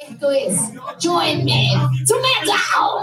Esto es Join Me to Metal.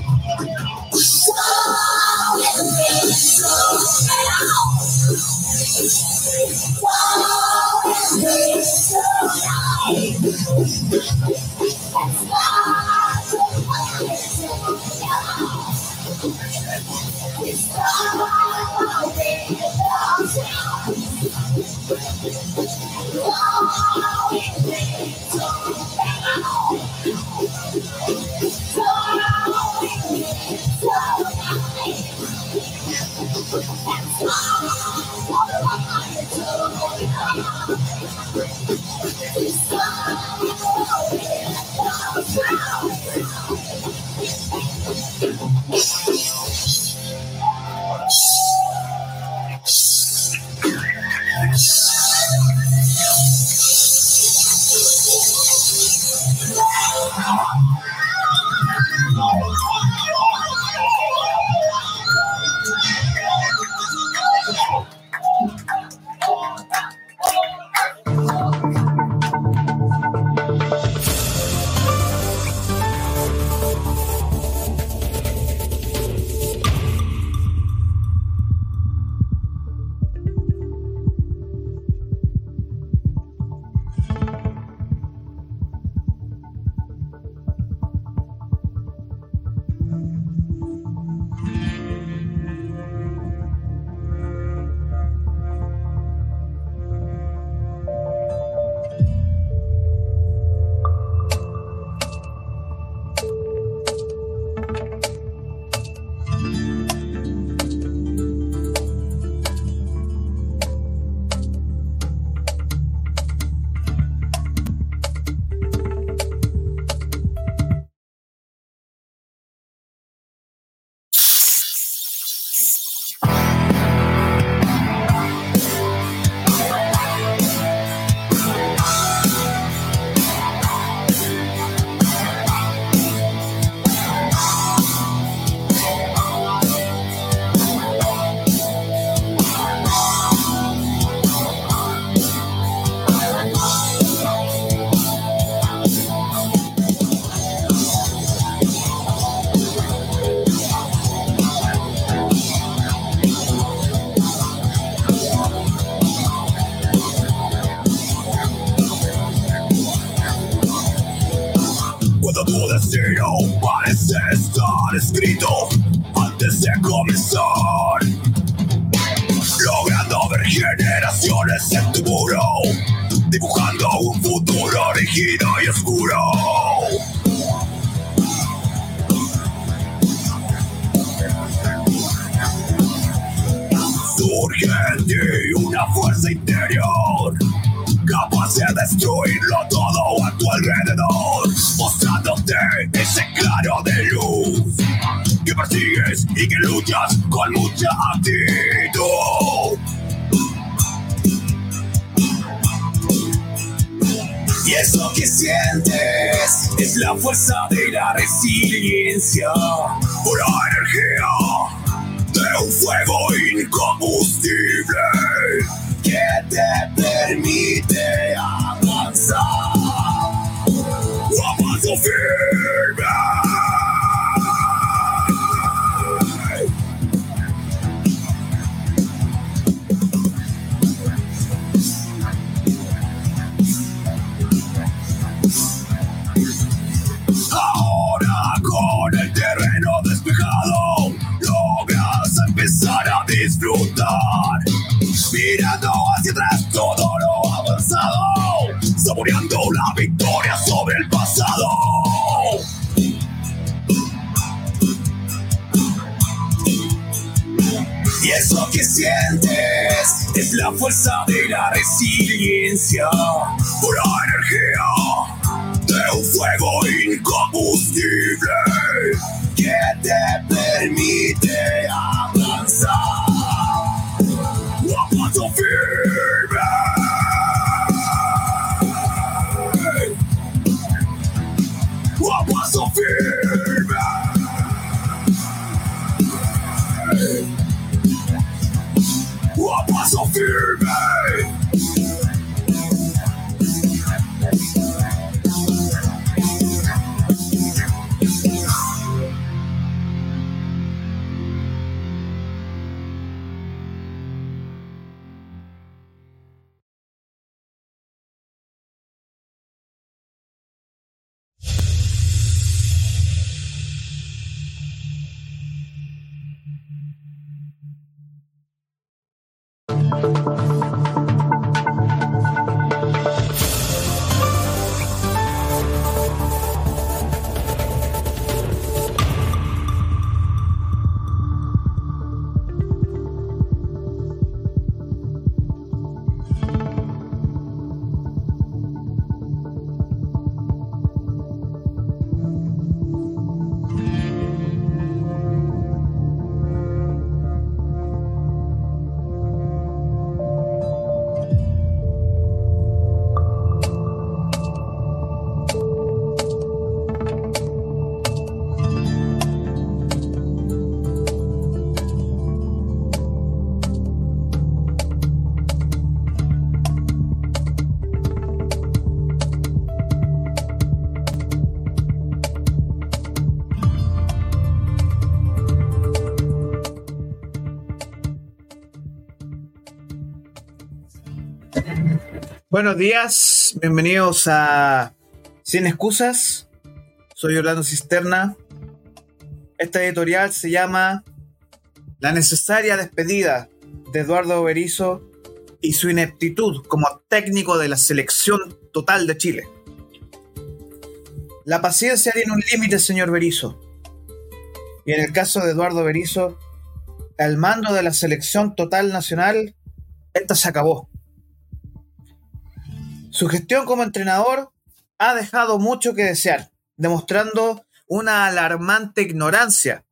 parece estar escrito antes de comenzar. Logrando ver generaciones en tu muro, dibujando un futuro rígido y oscuro. Surge en ti una fuerza interior capaz de destruirlo todo a tu alrededor, y que luchas con mucha actitud. Y eso que sientes es la fuerza de la resiliencia, pura energía de un fuego incombustible que te permite avanzar a paso. Saboreando la victoria sobre el pasado. Y eso que sientes es la fuerza de la resiliencia, pura energía de un fuego incombustible que te permite avanzar a paso firme. A paso Buenos días, bienvenidos a Sin Excusas. Soy Orlando Cisterna. Esta editorial se llama La necesaria despedida de Eduardo Berizo y su ineptitud como técnico de la selección total de Chile. La paciencia tiene un límite, señor Berizo. Y en el caso de Eduardo Berizo, el mando de la selección total nacional, esta se acabó. Su gestión como entrenador ha dejado mucho que desear, demostrando una alarmante ignorancia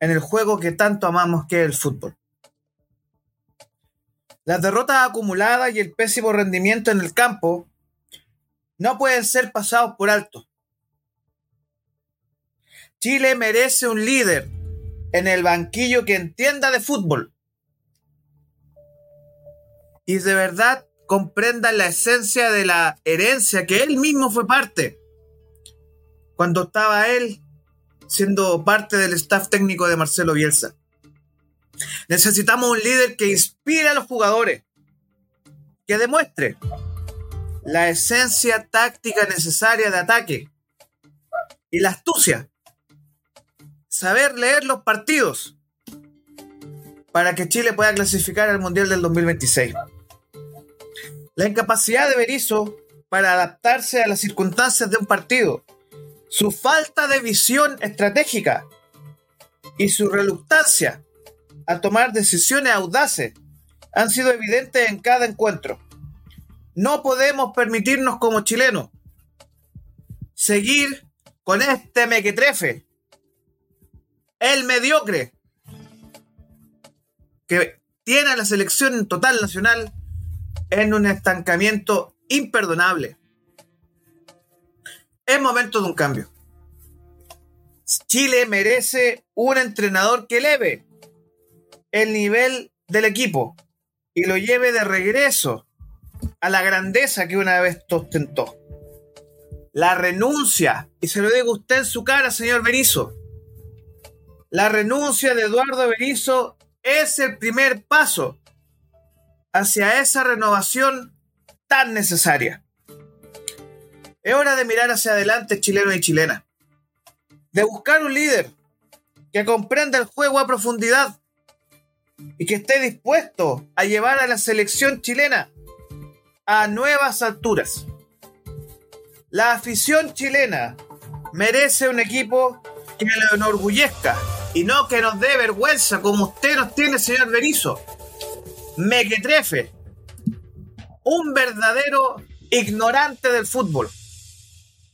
en el juego que tanto amamos que es el fútbol. Las derrotas acumuladas y el pésimo rendimiento en el campo no pueden ser pasados por alto. Chile merece un líder en el banquillo que entienda de fútbol. Y de verdad comprendan la esencia de la herencia que él mismo fue parte. Cuando estaba él siendo parte del staff técnico de Marcelo Bielsa. Necesitamos un líder que inspire a los jugadores, que demuestre la esencia táctica necesaria de ataque y la astucia. Saber leer los partidos para que Chile pueda clasificar al Mundial del 2026. La incapacidad de Berizzo para adaptarse a las circunstancias de un partido, su falta de visión estratégica y su reluctancia a tomar decisiones audaces han sido evidentes en cada encuentro. No podemos permitirnos como chilenos seguir con este mequetrefe, el mediocre, que tiene a la selección total nacional en un estancamiento imperdonable. Es momento de un cambio. Chile merece un entrenador que eleve el nivel del equipo y lo lleve de regreso a la grandeza que una vez ostentó. La renuncia, y se lo digo usted en su cara, señor Berizo, la renuncia de Eduardo Berizo es el primer paso hacia esa renovación tan necesaria. Es hora de mirar hacia adelante, chilenos y chilenas. De buscar un líder que comprenda el juego a profundidad y que esté dispuesto a llevar a la selección chilena a nuevas alturas. La afición chilena merece un equipo que lo enorgullezca y no que nos dé vergüenza como usted nos tiene, señor Berizo. Mequetrefe. Un verdadero ignorante del fútbol.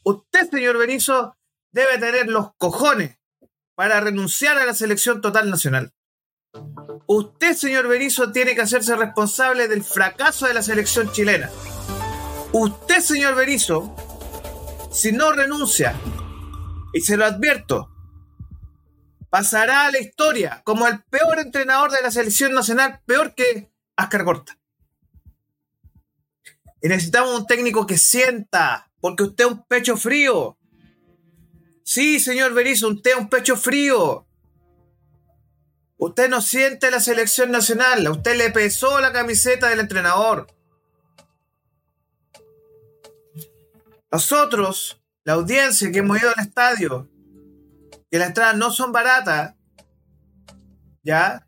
Usted, señor Berizo, debe tener los cojones para renunciar a la selección total nacional. Usted, señor Berizo, tiene que hacerse responsable del fracaso de la selección chilena. Usted, señor Berizo, si no renuncia, y se lo advierto, pasará a la historia como el peor entrenador de la selección nacional, peor que Ascar Corta. Y necesitamos un técnico que sienta, porque usted es un pecho frío. Sí, señor Berizzo, usted es un pecho frío. Usted no siente la selección nacional, a usted le pesó la camiseta del entrenador. Nosotros, la audiencia que hemos ido al estadio, que las entradas no son baratas, ¿ya?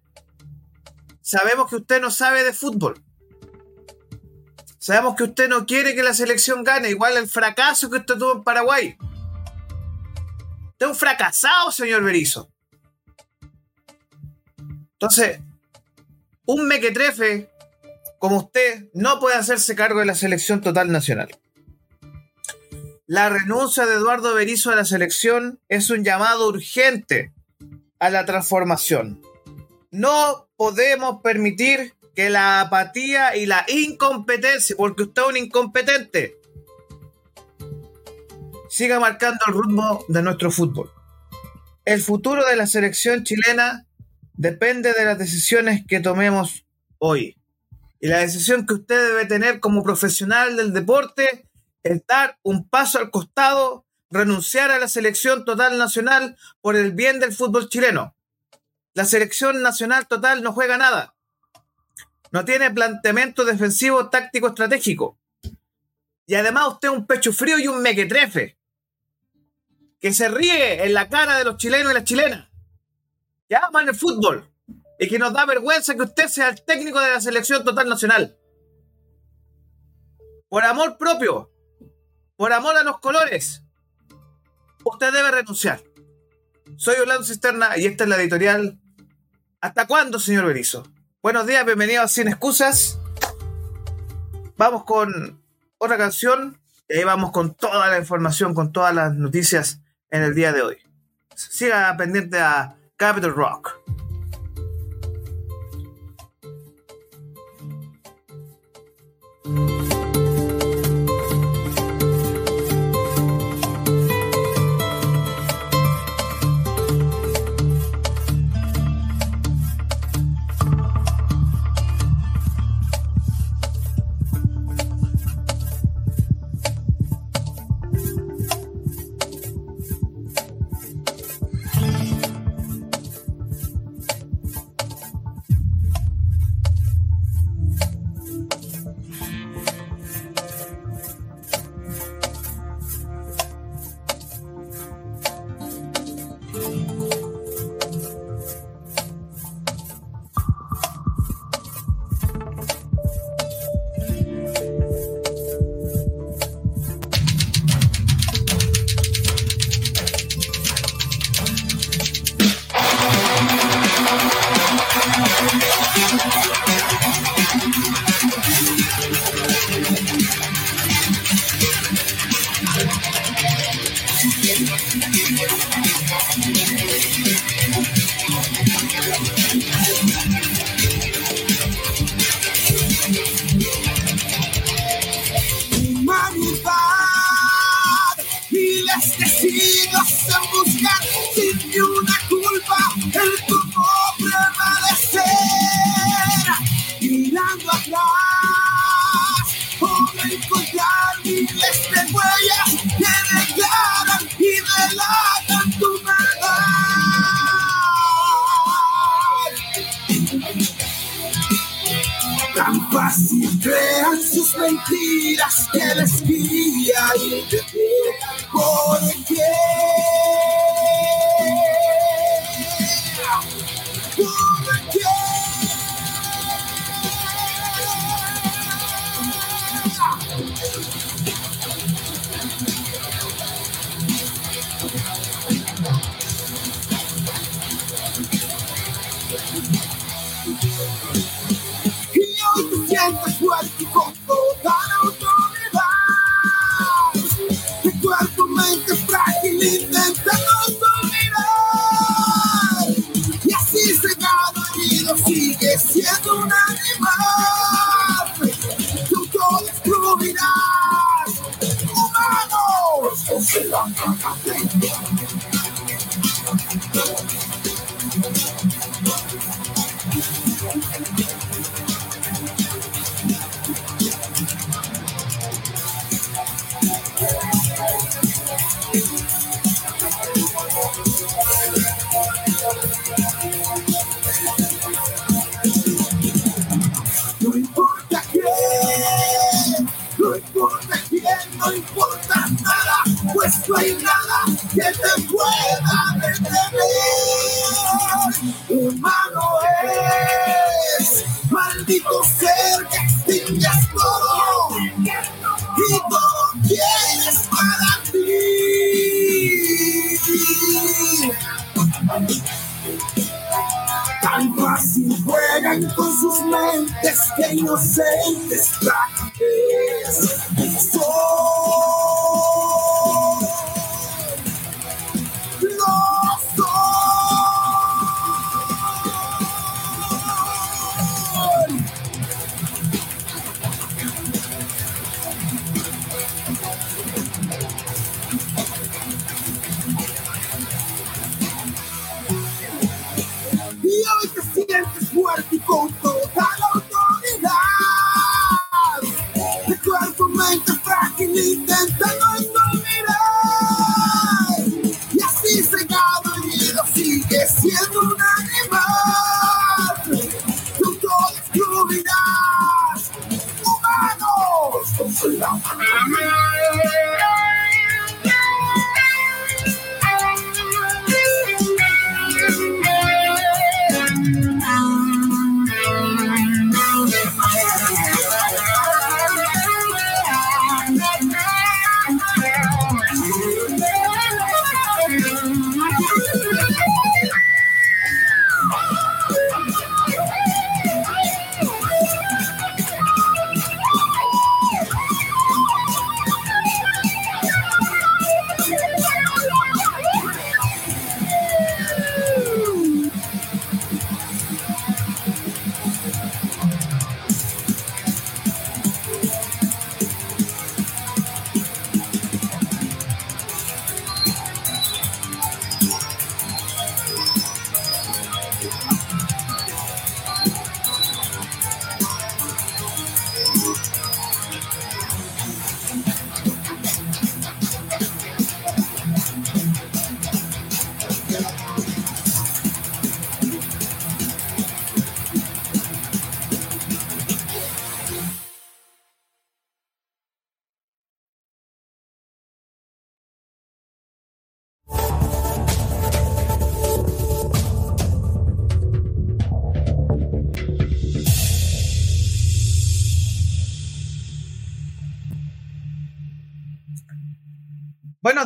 Sabemos que usted no sabe de fútbol. Sabemos que usted no quiere que la selección gane, igual el fracaso que usted tuvo en Paraguay. Usted es un fracasado, señor Berizo. Entonces, un mequetrefe como usted no puede hacerse cargo de la selección total nacional. La renuncia de Eduardo Berizzo a la selección es un llamado urgente a la transformación. No podemos permitir que la apatía y la incompetencia, porque usted es un incompetente, siga marcando el ritmo de nuestro fútbol. El futuro de la selección chilena depende de las decisiones que tomemos hoy. Y la decisión que usted debe tener como profesional del deporte es dar un paso al costado, renunciar a la selección total nacional por el bien del fútbol chileno. La selección nacional total no juega nada. No tiene planteamiento defensivo, táctico, estratégico. Y además usted es un pecho frío y un mequetrefe. Que se ríe en la cara de los chilenos y las chilenas. Que aman el fútbol. Y que nos da vergüenza que usted sea el técnico de la selección total nacional. Por amor propio, por amor a los colores, usted debe renunciar. Soy Orlando Cisterna y esta es la editorial. ¿Hasta cuándo, señor Berizo? Buenos días, bienvenidos a Sin Excusas. Vamos con otra canción y ahí vamos con toda la información, con todas las noticias en el día de hoy. Siga pendiente a Capital Rock.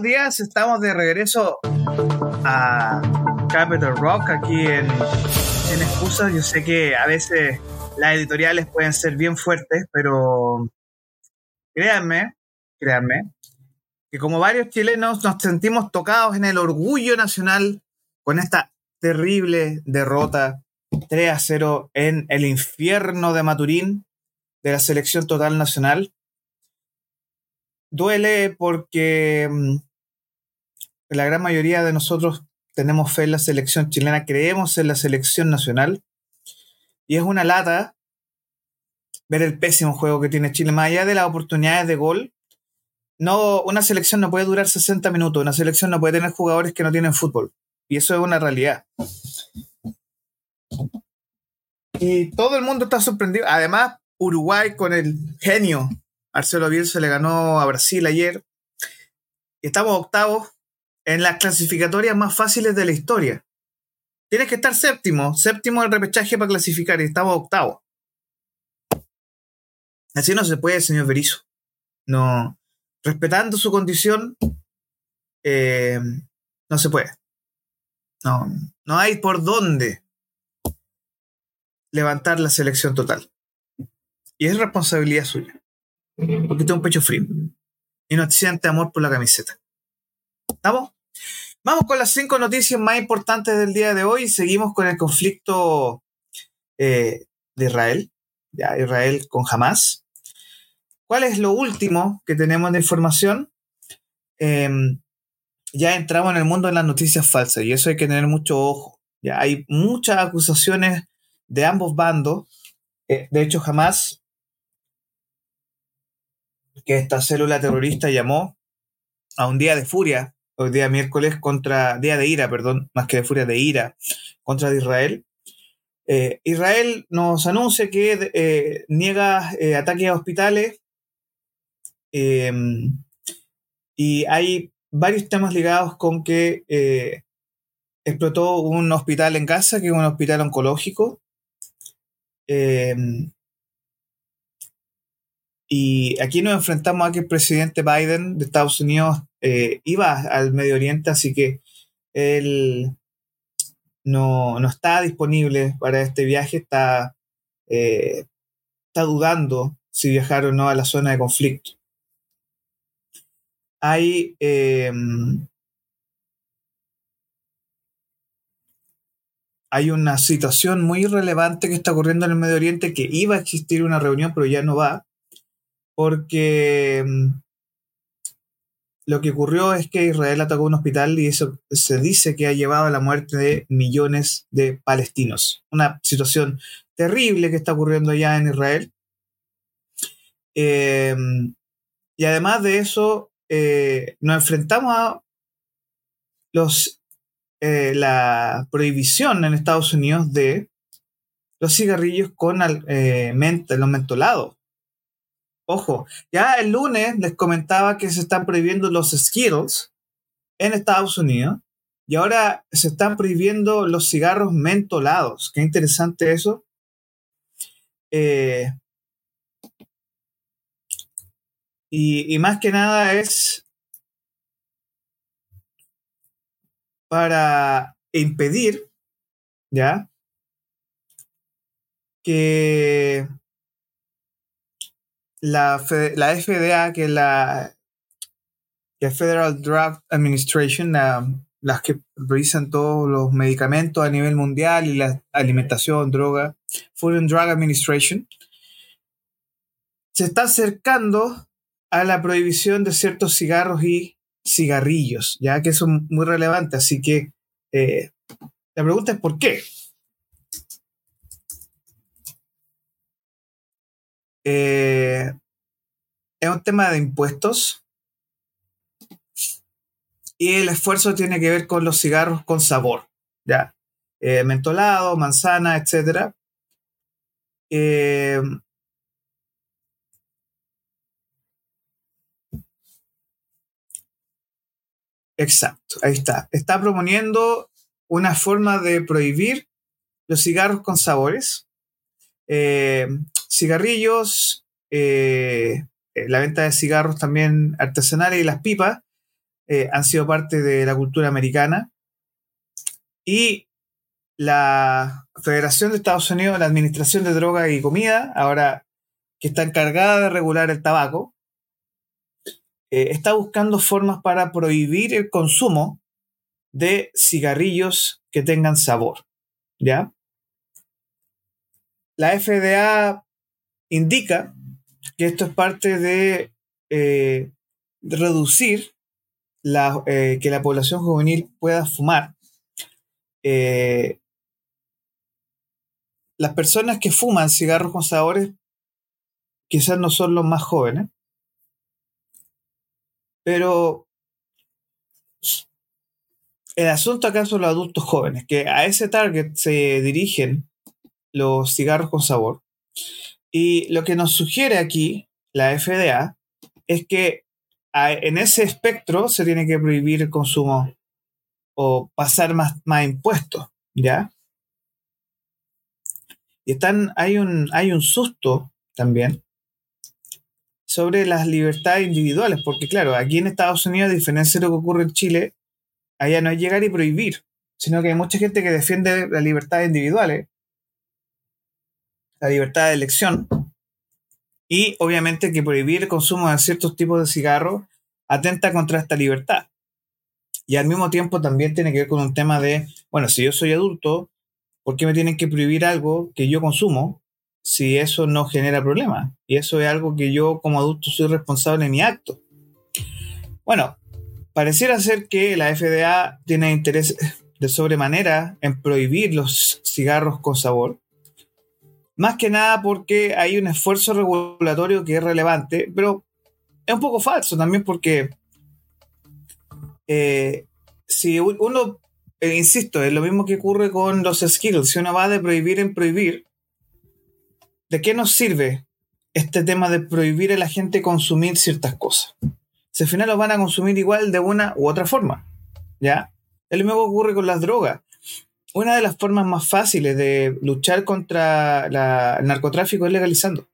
Días, estamos de regreso a Capital Rock aquí en, en Excusas. Yo sé que a veces las editoriales pueden ser bien fuertes, pero créanme, créanme, que como varios chilenos nos sentimos tocados en el orgullo nacional con esta terrible derrota 3 a 0 en el infierno de Maturín de la selección total nacional. Duele porque mm, la gran mayoría de nosotros tenemos fe en la selección chilena, creemos en la selección nacional. Y es una lata ver el pésimo juego que tiene Chile, más allá de las oportunidades de gol. No, una selección no puede durar 60 minutos, una selección no puede tener jugadores que no tienen fútbol. Y eso es una realidad. Y todo el mundo está sorprendido. Además, Uruguay con el genio Marcelo Bielsa le ganó a Brasil ayer. Estamos octavos en las clasificatorias más fáciles de la historia. Tienes que estar séptimo, séptimo el repechaje para clasificar y estamos octavos. Así no se puede, señor Berizzo. No, respetando su condición, eh, no se puede. No, no hay por dónde levantar la selección total. Y es responsabilidad suya. Porque tiene un pecho frío. Y no siente amor por la camiseta. ¿Estamos? Vamos con las cinco noticias más importantes del día de hoy. Seguimos con el conflicto eh, de Israel. Ya, Israel con Hamas. ¿Cuál es lo último que tenemos de información? Em, ya entramos en el mundo de las noticias falsas y eso hay que tener mucho ojo. Ya hay muchas acusaciones de ambos bandos. Eh, de hecho, jamás que esta célula terrorista llamó a un día de furia, hoy día miércoles, contra, día de ira, perdón, más que de furia, de ira contra Israel. Eh, Israel nos anuncia que eh, niega ataques a hospitales em, y hay varios temas ligados con que explotó un hospital en casa, que es un hospital oncológico, eh, y aquí nos enfrentamos a que el presidente Biden de Estados Unidos eh, iba al Medio Oriente, así que él no, está disponible para este viaje, está, eh, está dudando si viajar o no a la zona de conflicto. Hay hay una situación muy relevante que está ocurriendo en el Medio Oriente que iba a existir una reunión, pero ya no va, porque mm, lo que ocurrió es que Israel atacó un hospital y eso se dice que ha llevado a la muerte de millones de palestinos. Una situación terrible que está ocurriendo allá en Israel. Eh, y además de eso, eh, nos enfrentamos a los eh, la prohibición en Estados Unidos de los cigarrillos con eh, los mentolados. Ojo, ya el lunes les comentaba que se están prohibiendo los Skittles en Estados Unidos y ahora se están prohibiendo los cigarros mentolados. Qué interesante eso. Eh, y, y, más que nada es para impedir, ¿ya? Que la, la FDA, que la, Federal Drug Administration, las que revisan todos los medicamentos a nivel mundial y la alimentación, droga, Food and Drug Administration, se está acercando a la prohibición de ciertos cigarros y cigarrillos, ya que son muy relevantes. Así que eh, la pregunta es ¿por qué? Eh, es un tema de impuestos y el esfuerzo tiene que ver con los cigarros con sabor, ya, eh, mentolado, manzana, etcétera. Exacto, ahí está. Está proponiendo una forma de prohibir los cigarros con sabores, eh, cigarrillos, eh, eh, la venta de cigarros también artesanales y las pipas han sido parte de la cultura americana. Y la Federación de Estados Unidos, la Administración de Drogas y Comida, ahora que está encargada de regular el tabaco, eh, está buscando formas para prohibir el consumo de cigarrillos que tengan sabor. ¿Ya? La FDA indica que esto es parte de, eh, reducir eh, que la población juvenil pueda fumar. las personas que fuman cigarros con sabores quizás no son los más jóvenes, pero el asunto acá son los adultos jóvenes, que a ese target se dirigen los cigarros con sabor. Y lo que nos sugiere aquí la FDA es que en ese espectro se tiene que prohibir el consumo o pasar más, más impuestos, ¿ya? Y están, hay, un, hay un susto también sobre las libertades individuales, porque claro, aquí en Estados Unidos, a diferencia de lo que ocurre en Chile, allá no es llegar y prohibir, sino que hay mucha gente que defiende las libertades individuales, la libertad de elección, y obviamente que prohibir el consumo de ciertos tipos de cigarros atenta contra esta libertad. Y al mismo tiempo también tiene que ver con un tema de, bueno, si yo soy adulto, ¿por qué me tienen que prohibir algo que yo consumo si eso no genera problemas. Y eso es algo que yo como adulto soy responsable de mi acto. Bueno, pareciera ser que la FDA tiene interés de sobremanera en prohibir los cigarros con sabor. Más que nada porque hay un esfuerzo regulatorio que es relevante, pero es un poco falso también porque eh, si uno, eh, insisto, es lo mismo que ocurre con los skills, si uno va de prohibir en prohibir, ¿de qué nos sirve este tema de prohibir a la gente consumir ciertas cosas? Si al final los van a consumir igual de una u otra forma, ¿ya? Es lo mismo que ocurre con las drogas. Una de las formas más fáciles de luchar contra el narcotráfico es legalizando.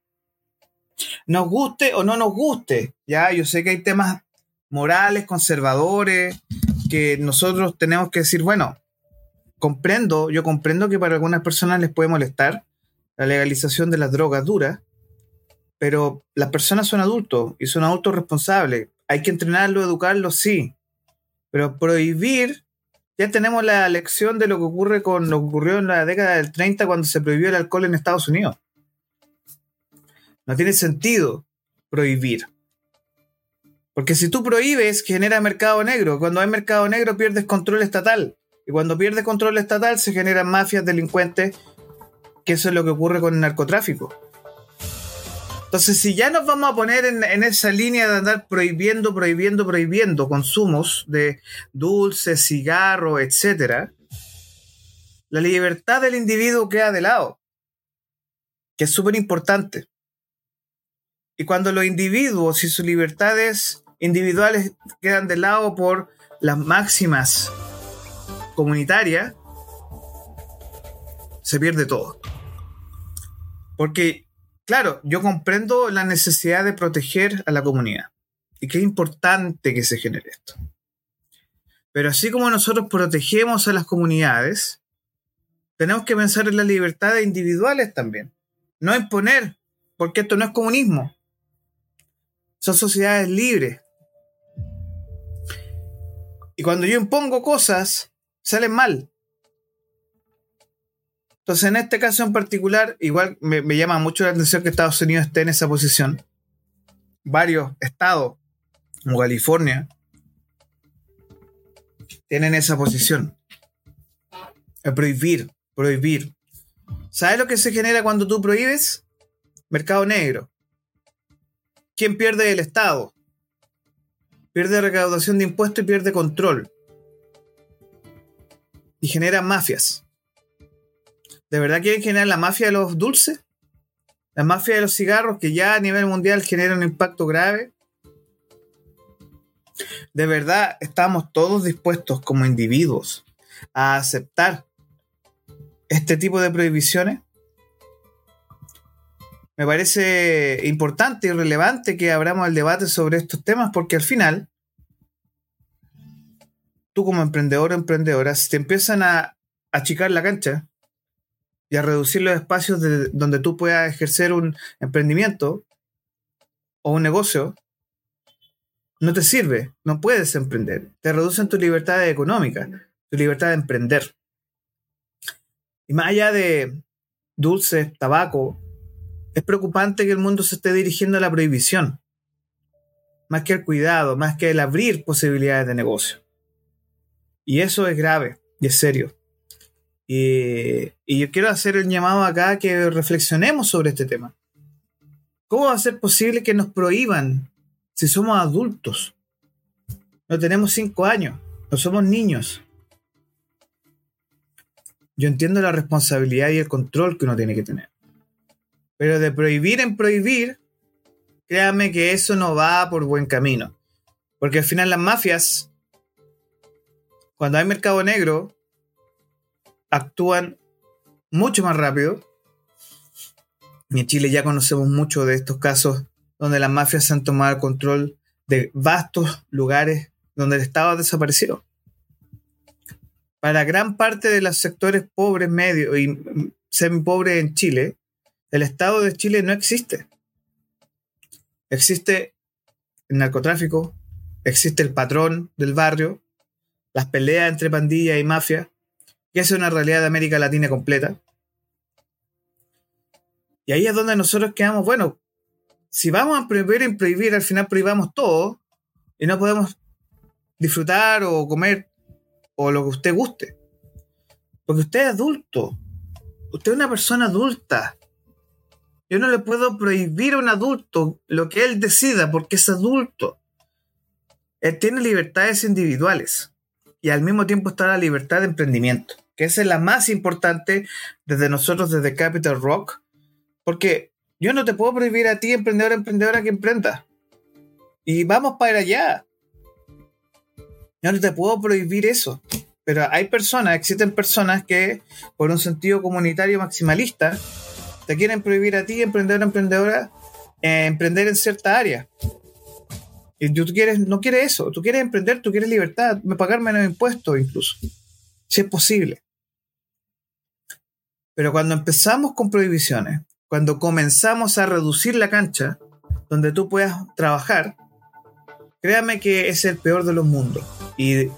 Nos guste o no nos guste, ¿ya? Yo sé que hay temas morales, conservadores, que nosotros tenemos que decir, bueno, comprendo, yo comprendo que para algunas personas les puede molestar, la legalización de las drogas duras, pero las personas son adultos y son adultos responsables. Hay que entrenarlos, educarlos, sí, pero prohibir, ya tenemos la lección de lo que ocurre con lo que ocurrió en la década del 30 cuando se prohibió el alcohol en Estados Unidos. No tiene sentido prohibir. Porque si tú prohíbes, genera mercado negro. Cuando hay mercado negro, pierdes control estatal. Y cuando pierdes control estatal, se generan mafias, delincuentes que eso es lo que ocurre con el narcotráfico. Entonces, si ya nos vamos a poner en, esa línea de andar prohibiendo, prohibiendo, prohibiendo consumos de dulces, cigarros, etc., la libertad del individuo queda de lado, que es súper importante. Y cuando los individuos y sus libertades individuales quedan de lado por las máximas comunitarias, se pierde todo. Porque, claro, yo comprendo la necesidad de proteger a la comunidad y que es importante que se genere esto. Pero así como nosotros protegemos a las comunidades, tenemos que pensar en las libertades individuales también. No imponer, porque esto no es comunismo. Son sociedades libres. Y cuando yo impongo cosas, salen mal. Entonces, en este caso en particular, igual me, llama mucho la atención que Estados Unidos esté en esa posición. Varios estados, como California, tienen esa posición. Prohibir, prohibir. ¿Sabes lo que se genera cuando tú prohíbes? Mercado negro. ¿Quién pierde el Estado? Pierde recaudación de impuestos y pierde control. Y genera mafias. ¿De verdad quieren generar la mafia de los dulces? La mafia de los cigarros que ya a nivel mundial genera un impacto grave. ¿De verdad estamos todos dispuestos como individuos a aceptar este tipo de prohibiciones? Me parece importante y relevante que abramos el debate sobre estos temas porque al final, tú como emprendedor o emprendedora, si te empiezan a achicar la cancha, y a reducir los espacios de, donde tú puedas ejercer un emprendimiento o un negocio, no te sirve, no puedes emprender. Te reducen tu libertad económica, tu libertad de emprender. Y más allá de dulces, tabaco, es preocupante que el mundo se esté dirigiendo a la prohibición, más que al cuidado, más que el abrir posibilidades de negocio. Y eso es grave y es serio. Y, y yo quiero hacer el llamado acá que reflexionemos sobre este tema. ¿Cómo va a ser posible que nos prohíban si somos adultos? No tenemos cinco años, no somos niños. Yo entiendo la responsabilidad y el control que uno tiene que tener. Pero de prohibir en prohibir, créame que eso no va por buen camino. Porque al final las mafias, cuando hay mercado negro, actúan mucho más rápido y en Chile ya conocemos mucho de estos casos donde las mafias se han tomado el control de vastos lugares donde el Estado ha desaparecido. Para gran parte de los sectores pobres, medios y semi-pobres en Chile, el Estado de Chile no existe. Existe el narcotráfico, existe el patrón del barrio, las peleas entre pandillas y mafia, que es una realidad de América Latina completa. Y ahí es donde nosotros quedamos, bueno, si vamos a prohibir y prohibir, al final prohibamos todo y no podemos disfrutar o comer o lo que usted guste. Porque usted es adulto. Usted es una persona adulta. Yo no le puedo prohibir a un adulto lo que él decida porque es adulto. Él tiene libertades individuales y al mismo tiempo está la libertad de emprendimiento, que esa es la más importante desde nosotros, desde Capital Rock, porque yo no te puedo prohibir a ti, emprendedor, emprendedora, que emprenda. Y vamos para allá. Yo no te puedo prohibir eso. Pero hay personas, existen personas que, por un sentido comunitario maximalista, te quieren prohibir a ti, emprendedor, emprendedora, eh, emprender en cierta área. Y tú quieres, no quieres eso, tú quieres emprender, tú quieres libertad, pagar menos impuestos incluso. Si es posible. Pero cuando empezamos con prohibiciones, cuando comenzamos a reducir la cancha donde tú puedas trabajar, créame que es el peor de los mundos. Y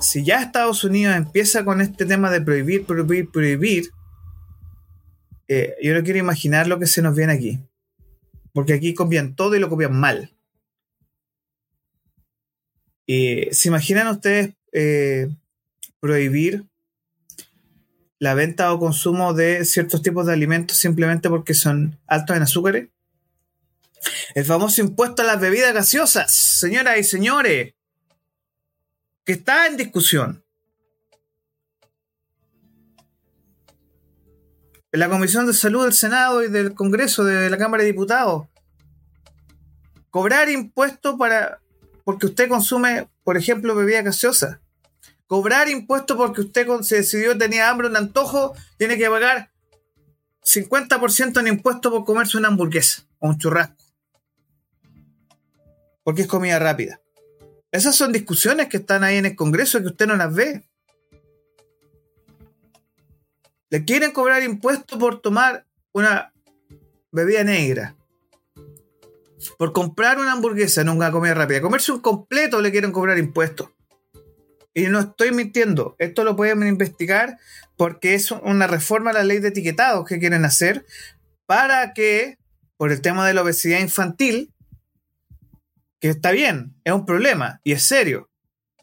si ya Estados Unidos empieza con este tema de prohibir, prohibir, prohibir, eh, yo no quiero imaginar lo que se nos viene aquí. Porque aquí copian todo y lo copian mal. Y ¿Se imaginan ustedes eh, prohibir la venta o consumo de ciertos tipos de alimentos simplemente porque son altos en azúcares? El famoso impuesto a las bebidas gaseosas, señoras y señores, que está en discusión. En la Comisión de Salud del Senado y del Congreso de la Cámara de Diputados. Cobrar impuestos para porque usted consume, por ejemplo, bebida gaseosa cobrar impuestos porque usted se decidió, tenía hambre, un antojo, tiene que pagar 50% en impuestos por comerse una hamburguesa o un churrasco. Porque es comida rápida. Esas son discusiones que están ahí en el Congreso que usted no las ve. Le quieren cobrar impuestos por tomar una bebida negra. Por comprar una hamburguesa en una comida rápida. Comerse un completo le quieren cobrar impuestos. Y no estoy mintiendo, esto lo pueden investigar porque es una reforma a la ley de etiquetados que quieren hacer para que, por el tema de la obesidad infantil, que está bien, es un problema y es serio,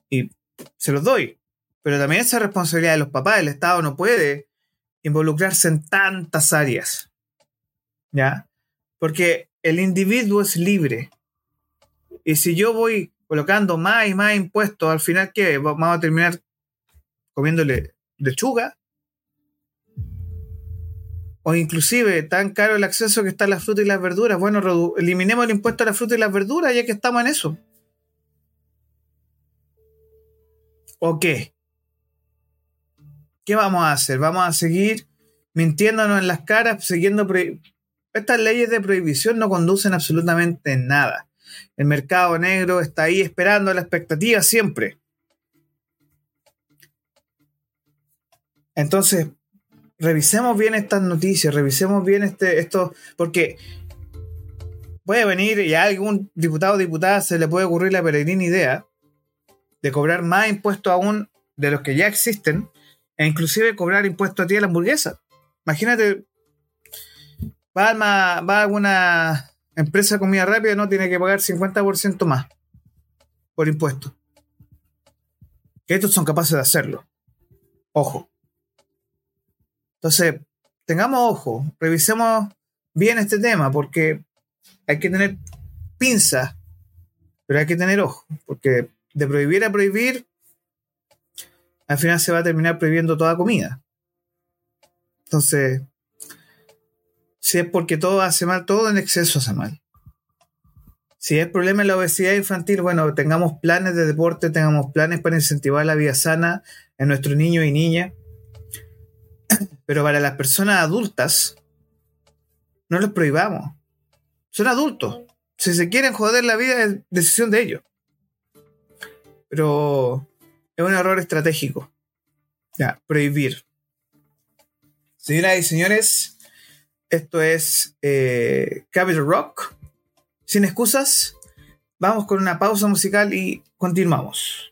y se los doy, pero también esa responsabilidad de los papás, el Estado no puede involucrarse en tantas áreas, ¿ya? Porque el individuo es libre. Y si yo voy colocando más y más impuestos, al final, ¿qué? Vamos a terminar comiéndole lechuga. O inclusive tan caro el acceso que está a las frutas y las verduras. Bueno, eliminemos el impuesto a las frutas y las verduras ya que estamos en eso. ¿O qué? ¿Qué vamos a hacer? ¿Vamos a seguir mintiéndonos en las caras, siguiendo... Estas leyes de prohibición no conducen absolutamente nada. El mercado negro está ahí esperando la expectativa siempre. Entonces, revisemos bien estas noticias, revisemos bien este, esto, porque puede venir y a algún diputado o diputada se le puede ocurrir la peregrina idea de cobrar más impuestos aún de los que ya existen e inclusive cobrar impuestos a ti a la hamburguesa. Imagínate, va a, alguna empresa de comida rápida no tiene que pagar 50% más por impuestos. Que estos son capaces de hacerlo. Ojo. Entonces, tengamos ojo, revisemos bien este tema porque hay que tener pinzas, pero hay que tener ojo, porque de prohibir a prohibir, al final se va a terminar prohibiendo toda comida. Entonces, si es porque todo hace mal, todo en exceso hace mal. Si es problema en la obesidad infantil, bueno, tengamos planes de deporte, tengamos planes para incentivar la vida sana en nuestros niños y niñas. Pero para las personas adultas, no los prohibamos. Son adultos. Si se quieren joder la vida, es decisión de ellos. Pero es un error estratégico. Prohibir. Señoras y señores, esto es eh, Rock. Sin excusas, vamos con una pausa musical y continuamos.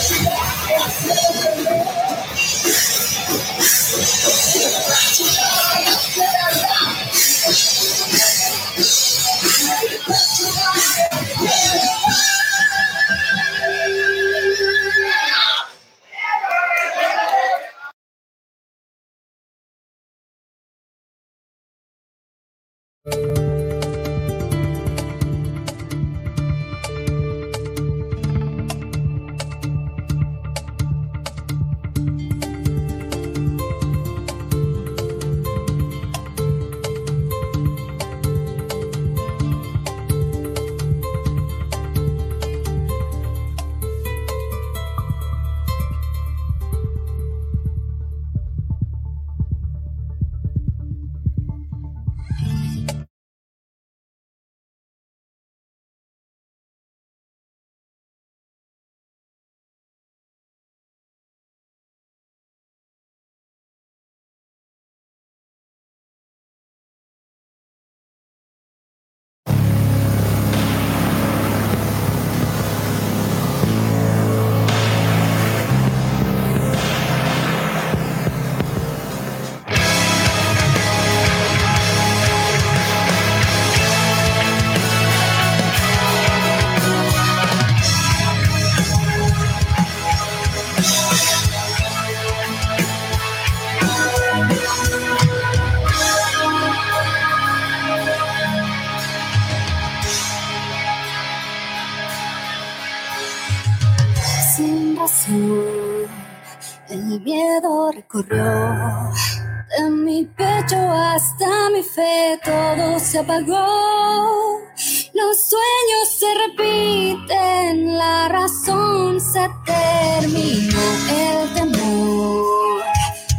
sin recorrió de mi pecho hasta mi fe, todo se apagó. Los sueños se repiten, la razón se terminó. El temor,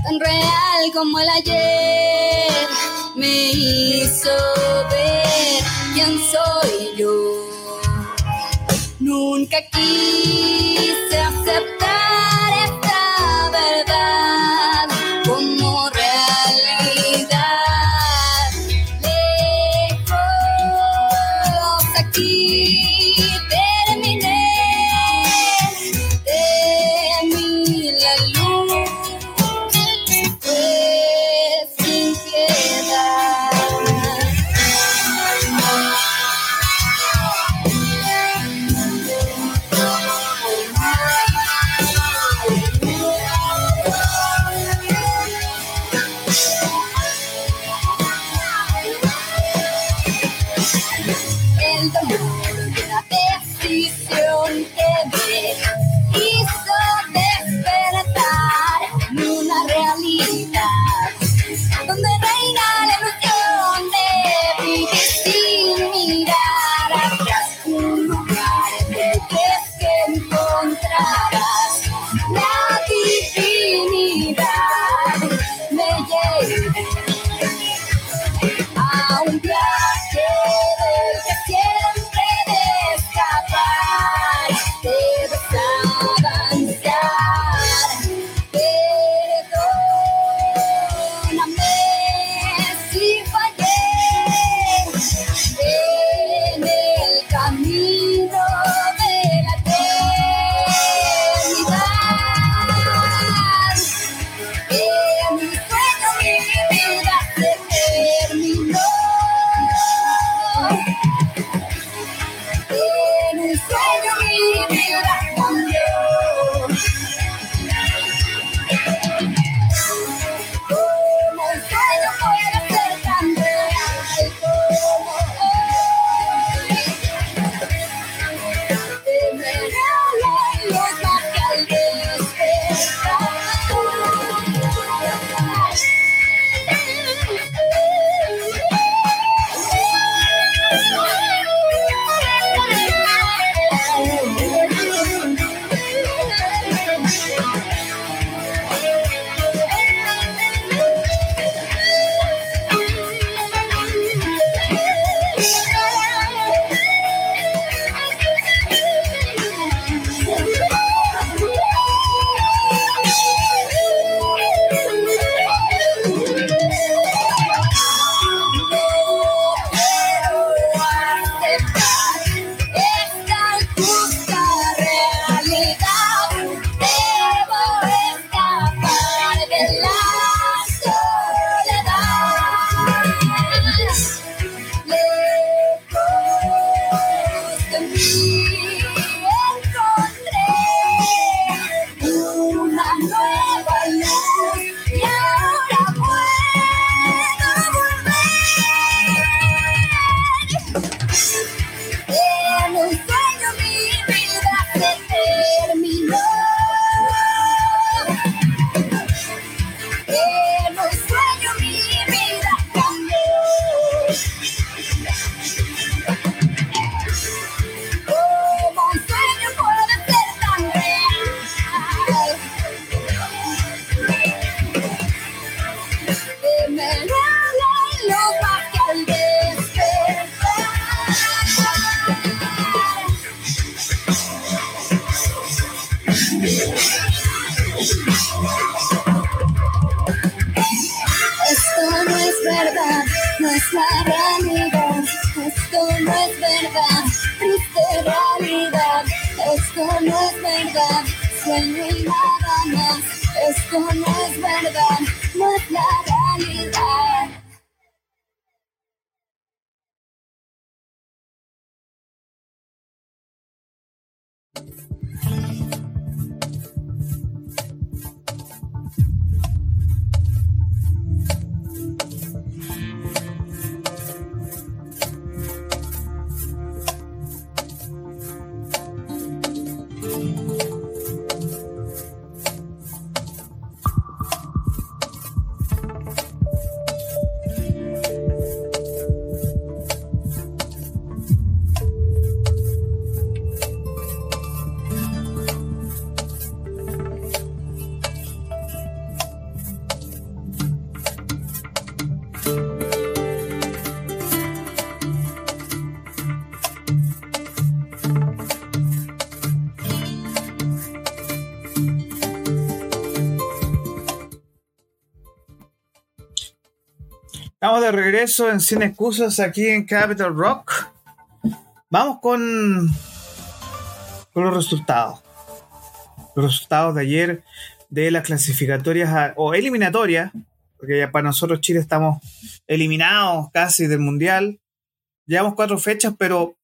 tan real como el ayer, me hizo ver quién soy yo. Nunca quise regreso en Sin Excusas aquí en Capital Rock. Vamos con, los resultados. Los resultados de ayer de las clasificatorias o eliminatorias, porque ya para nosotros Chile estamos eliminados casi del Mundial. Llevamos cuatro fechas, pero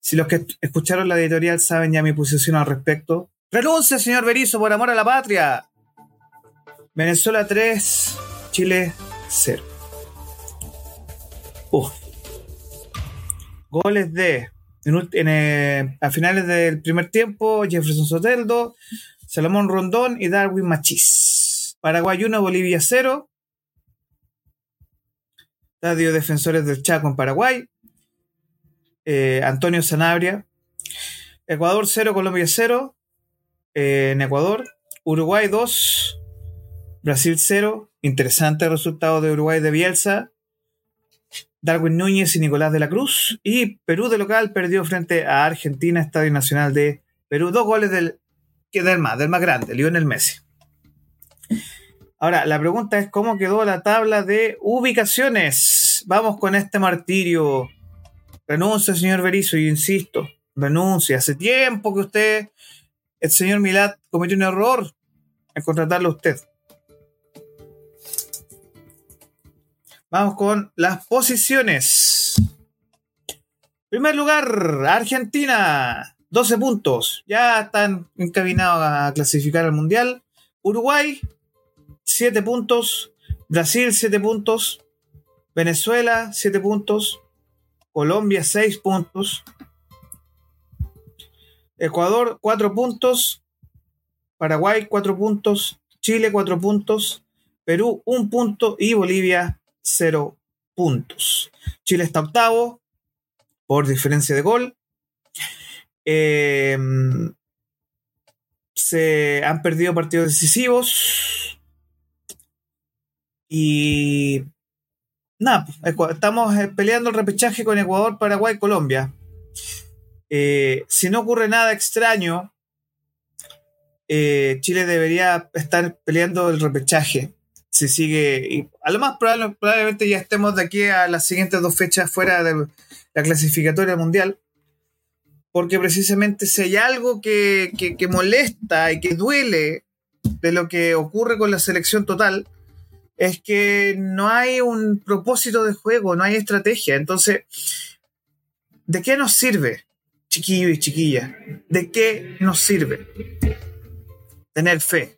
si los que escucharon la editorial saben ya mi posición al respecto. Renuncia, señor Berizzo, por amor a la patria. Venezuela 3, Chile 0. Goles de. en, eh, a finales del primer tiempo, Jefferson Soteldo, Salomón Rondón y Darwin Machís. Paraguay 1, Bolivia 0. Estadio Defensores del Chaco en Paraguay. Eh, Antonio Sanabria. Ecuador 0, Colombia 0. eh, en Ecuador. Uruguay 2. Brasil 0. Interesante resultado de Uruguay de Bielsa. Darwin Núñez y Nicolás de la Cruz. Y Perú de local perdió frente a Argentina, Estadio Nacional de Perú. Dos goles del, que del más, del más grande, Lionel Messi. Ahora, la pregunta es cómo quedó la tabla de ubicaciones. Vamos con este martirio. Renuncia, señor Berizzo, y insisto, renuncia. Hace tiempo que usted, el señor Milat, cometió un error en contratarlo a usted. Vamos con las posiciones. Primer lugar, Argentina, 12 puntos. Ya están encaminados a clasificar al Mundial. Uruguay, 7 puntos. Brasil, 7 puntos. Venezuela, 7 puntos. Colombia, 6 puntos. Ecuador, 4 puntos. Paraguay, 4 puntos. Chile, 4 puntos. Perú, 1 punto. Y Bolivia, 0 puntos. Chile está octavo por diferencia de gol. Eh, se han perdido partidos decisivos. Y nada, Ecua- estamos eh, peleando el repechaje con Ecuador, Paraguay, Colombia. Eh, si no ocurre nada extraño, eh, Chile debería estar peleando el repechaje. Si sigue, y a lo más probable, probablemente ya estemos de aquí a las siguientes dos fechas fuera de la clasificatoria mundial. Porque precisamente si hay algo que, que- que molesta y que duele de lo que ocurre con la selección total, es que no hay un propósito de juego, no hay estrategia. Entonces, ¿de qué nos sirve, chiquillo y chiquilla? ¿De qué nos sirve tener fe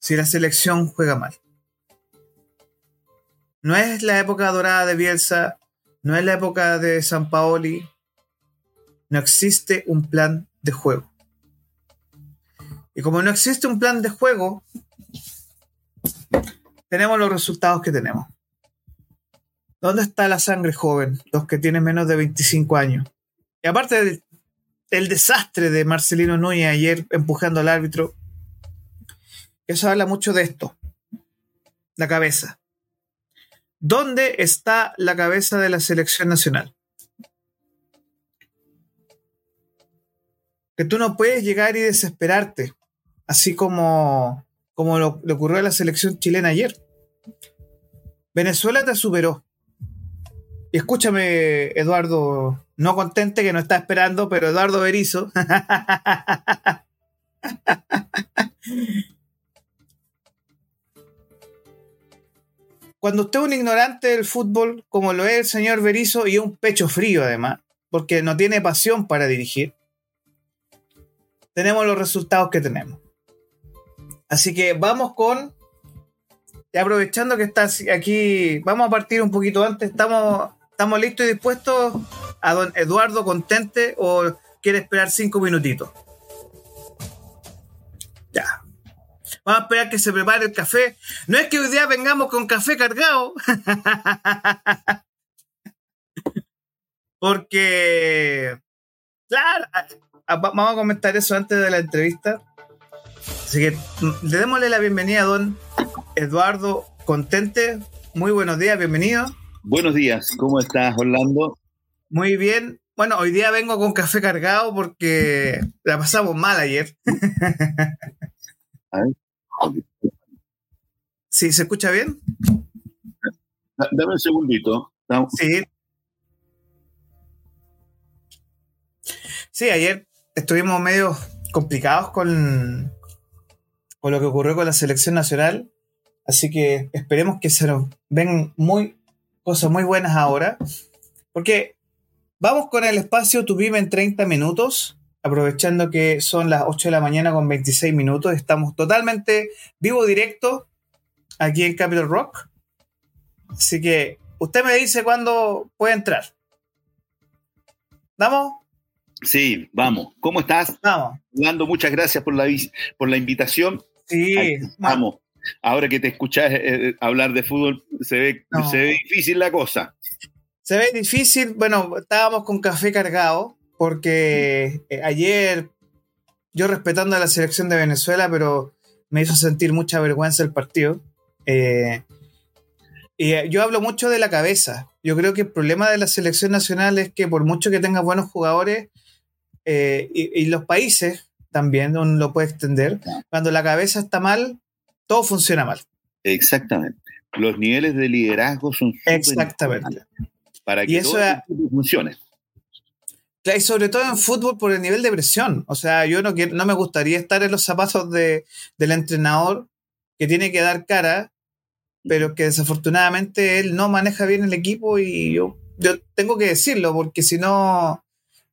si la selección juega mal? No es la época dorada de Bielsa, no es la época de San Paoli, no existe un plan de juego. Y como no existe un plan de juego, tenemos los resultados que tenemos. ¿Dónde está la sangre joven? Los que tienen menos de 25 años. Y aparte del, desastre de Marcelino Núñez ayer empujando al árbitro, eso habla mucho de esto. La cabeza. ¿Dónde está la cabeza de la selección nacional? que tú no puedes llegar y desesperarte, así como, como le ocurrió a la selección chilena ayer. Venezuela te superó. Y escúchame, Eduardo, no contente que no está esperando, pero Eduardo Berizo. Cuando usted es un ignorante del fútbol, como lo es el señor Berizo, y un pecho frío además, porque no tiene pasión para dirigir, tenemos los resultados que tenemos. Así que vamos con. aprovechando que estás aquí, vamos a partir un poquito antes. Estamos, estamos listos y dispuestos a don Eduardo Contente o quiere esperar cinco minutitos. Vamos a esperar que se prepare el café. No es que hoy día vengamos con café cargado. Porque, claro, vamos a comentar eso antes de la entrevista. Así que mm, le démosle la bienvenida a don Eduardo Contente. Muy buenos días, bienvenido. Buenos días, ¿cómo estás, Orlando? Muy bien. Bueno, hoy día vengo con café cargado porque la pasamos mal ayer. ¿Sí? ¿Se escucha bien? Da- Dame un segundito. Sí. Sí, ayer estuvimos medio complicados con, con lo que ocurrió con la selección nacional. Así que esperemos que se nos ven muy cosas muy buenas ahora. Porque vamos con el espacio Tu Vive en 30 minutos. Aprovechando que son las 8 de la mañana con 26 minutos. Estamos totalmente vivo directo aquí en Capitol Rock. Así que usted me dice cuándo puede entrar. ¿Vamos? Sí, vamos. ¿Cómo estás, Vamos. Orlando? Muchas gracias por la, por la invitación. Sí. Vamos. Ahora que te escuchás eh, eh, hablar de fútbol, se ve, No. se ve difícil la cosa. Se ve difícil. Bueno, estábamos con café cargado porque eh, ayer yo respetando a la selección de Venezuela, pero me hizo sentir mucha vergüenza el partido. Eh, y eh, yo hablo mucho de la cabeza. Yo creo que el problema de la selección nacional es que por mucho que tenga buenos jugadores eh, y, y los países también uno lo puede extender, cuando la cabeza está mal, todo funciona mal. Exactamente. Los niveles de liderazgo son Exactamente. para Y que eso todo funcione. Y sobre todo en fútbol por el nivel de presión. O sea, yo no, quiero, no me gustaría estar en los zapatos de, del entrenador que tiene que dar cara, pero que desafortunadamente él no maneja bien el equipo y yo, yo tengo que decirlo, porque si no...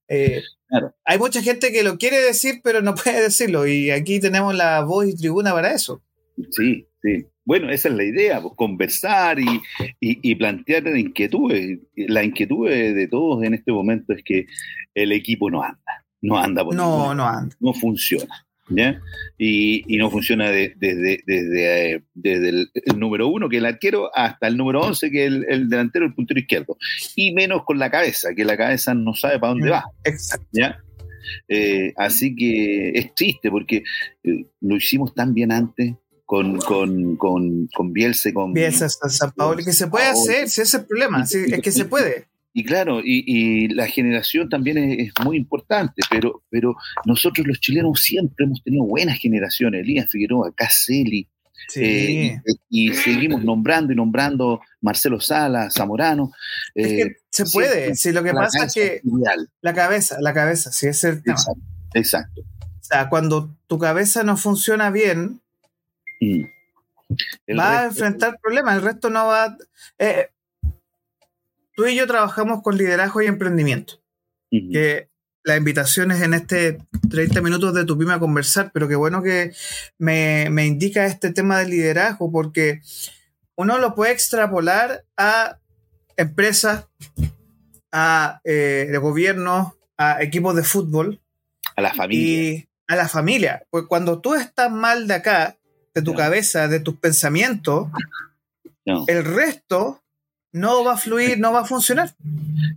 eh, Claro. Hay mucha gente que lo quiere decir, pero no puede decirlo. Y aquí tenemos la voz y tribuna para eso. Sí, sí. Bueno, esa es la idea, pues, conversar y, y- y plantear la inquietud. La inquietud de todos en este momento es que el equipo no anda, no anda por No, no anda. no funciona. ¿ya? Y, y no funciona de- desde, desde, eh, desde el, el número uno, que es el arquero, hasta el número 11, que es el, el delantero, el puntero izquierdo. Y menos con la cabeza, que la cabeza no sabe para dónde va. Exacto. ¿ya? Eh, así que es triste porque eh, lo hicimos tan bien antes con, con, con, con Bielsa, con, Empieza San San Paolo, que se puede hacer, si ese es el problema, sí, es que se puede. Y claro, y, y la generación también es, es muy importante, pero, pero nosotros los chilenos siempre hemos tenido buenas generaciones, Elías Figueroa, Caselli, Sí. eh, y, y seguimos nombrando y nombrando Marcelo Sala, Zamorano. es eh, que se puede, si lo que la pasa es que ideal. la cabeza, la cabeza, sí, ese es el tema. Exacto, exacto. O sea, cuando tu cabeza no funciona bien, Mm. Va a enfrentar problemas, el resto no va... eh, tú y yo trabajamos con liderazgo y emprendimiento, que la invitación es en este 30 minutos de tu pyme a conversar, pero qué bueno que me, me indica este tema del liderazgo, porque uno lo puede extrapolar a empresas, a eh, gobiernos, a equipos de fútbol, a la familia. y a la familia. Pues cuando tú estás mal de acá, de tu cabeza, de tus pensamientos, No. el resto no va a fluir, no va a funcionar.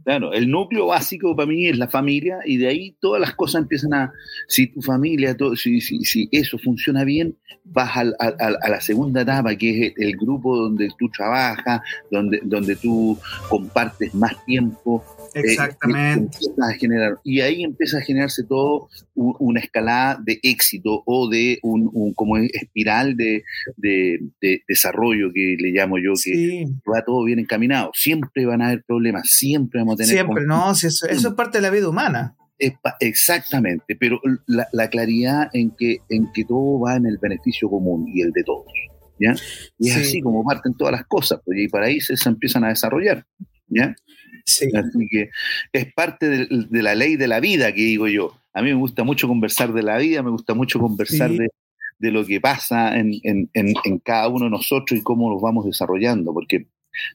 Claro, el núcleo básico para mí es la familia y de ahí todas las cosas empiezan a, si tu familia, todo, si, si, si eso funciona bien, vas al- al- a, la segunda etapa, que es el grupo donde tú trabajas, donde, donde tú compartes más tiempo. Eh, Exactamente. empiezas a generar, y ahí empieza a generarse todo una escalada de éxito o de un, un- como es, espiral de, de- de desarrollo que le llamo yo, que Sí, va todo bien encaminado. Siempre van a haber problemas, siempre vamos a tener siempre, ¿no? Si eso, eso es parte de la vida humana. Exactamente, pero la, la claridad en que, en que todo va en el beneficio común y el de todos. ¿ya? Y es Sí. así como parten todas las cosas, pues, y para ahí se, se empiezan a desarrollar. ¿ya? Sí. Así que es parte de, de la ley de la vida que digo yo. A mí me gusta mucho conversar de la vida, me gusta mucho conversar Sí. de, de lo que pasa en, en- en- en cada uno de nosotros y cómo nos vamos desarrollando, porque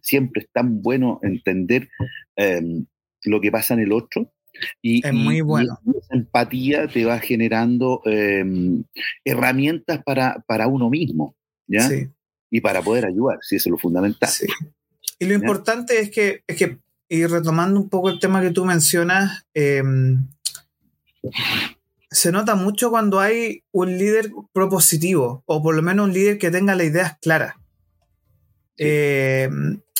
siempre es tan bueno entender eh, lo que pasa en el otro. Y, Es y- muy y bueno. esa empatía te va generando eh, herramientas para, para uno mismo, ¿ya? Sí. Y para poder ayudar, si eso es lo fundamental. Y lo importante es que, es que, y retomando un poco el tema que tú mencionas, eh, se nota mucho cuando hay un líder propositivo, o por lo menos un líder que tenga las ideas claras. Eh,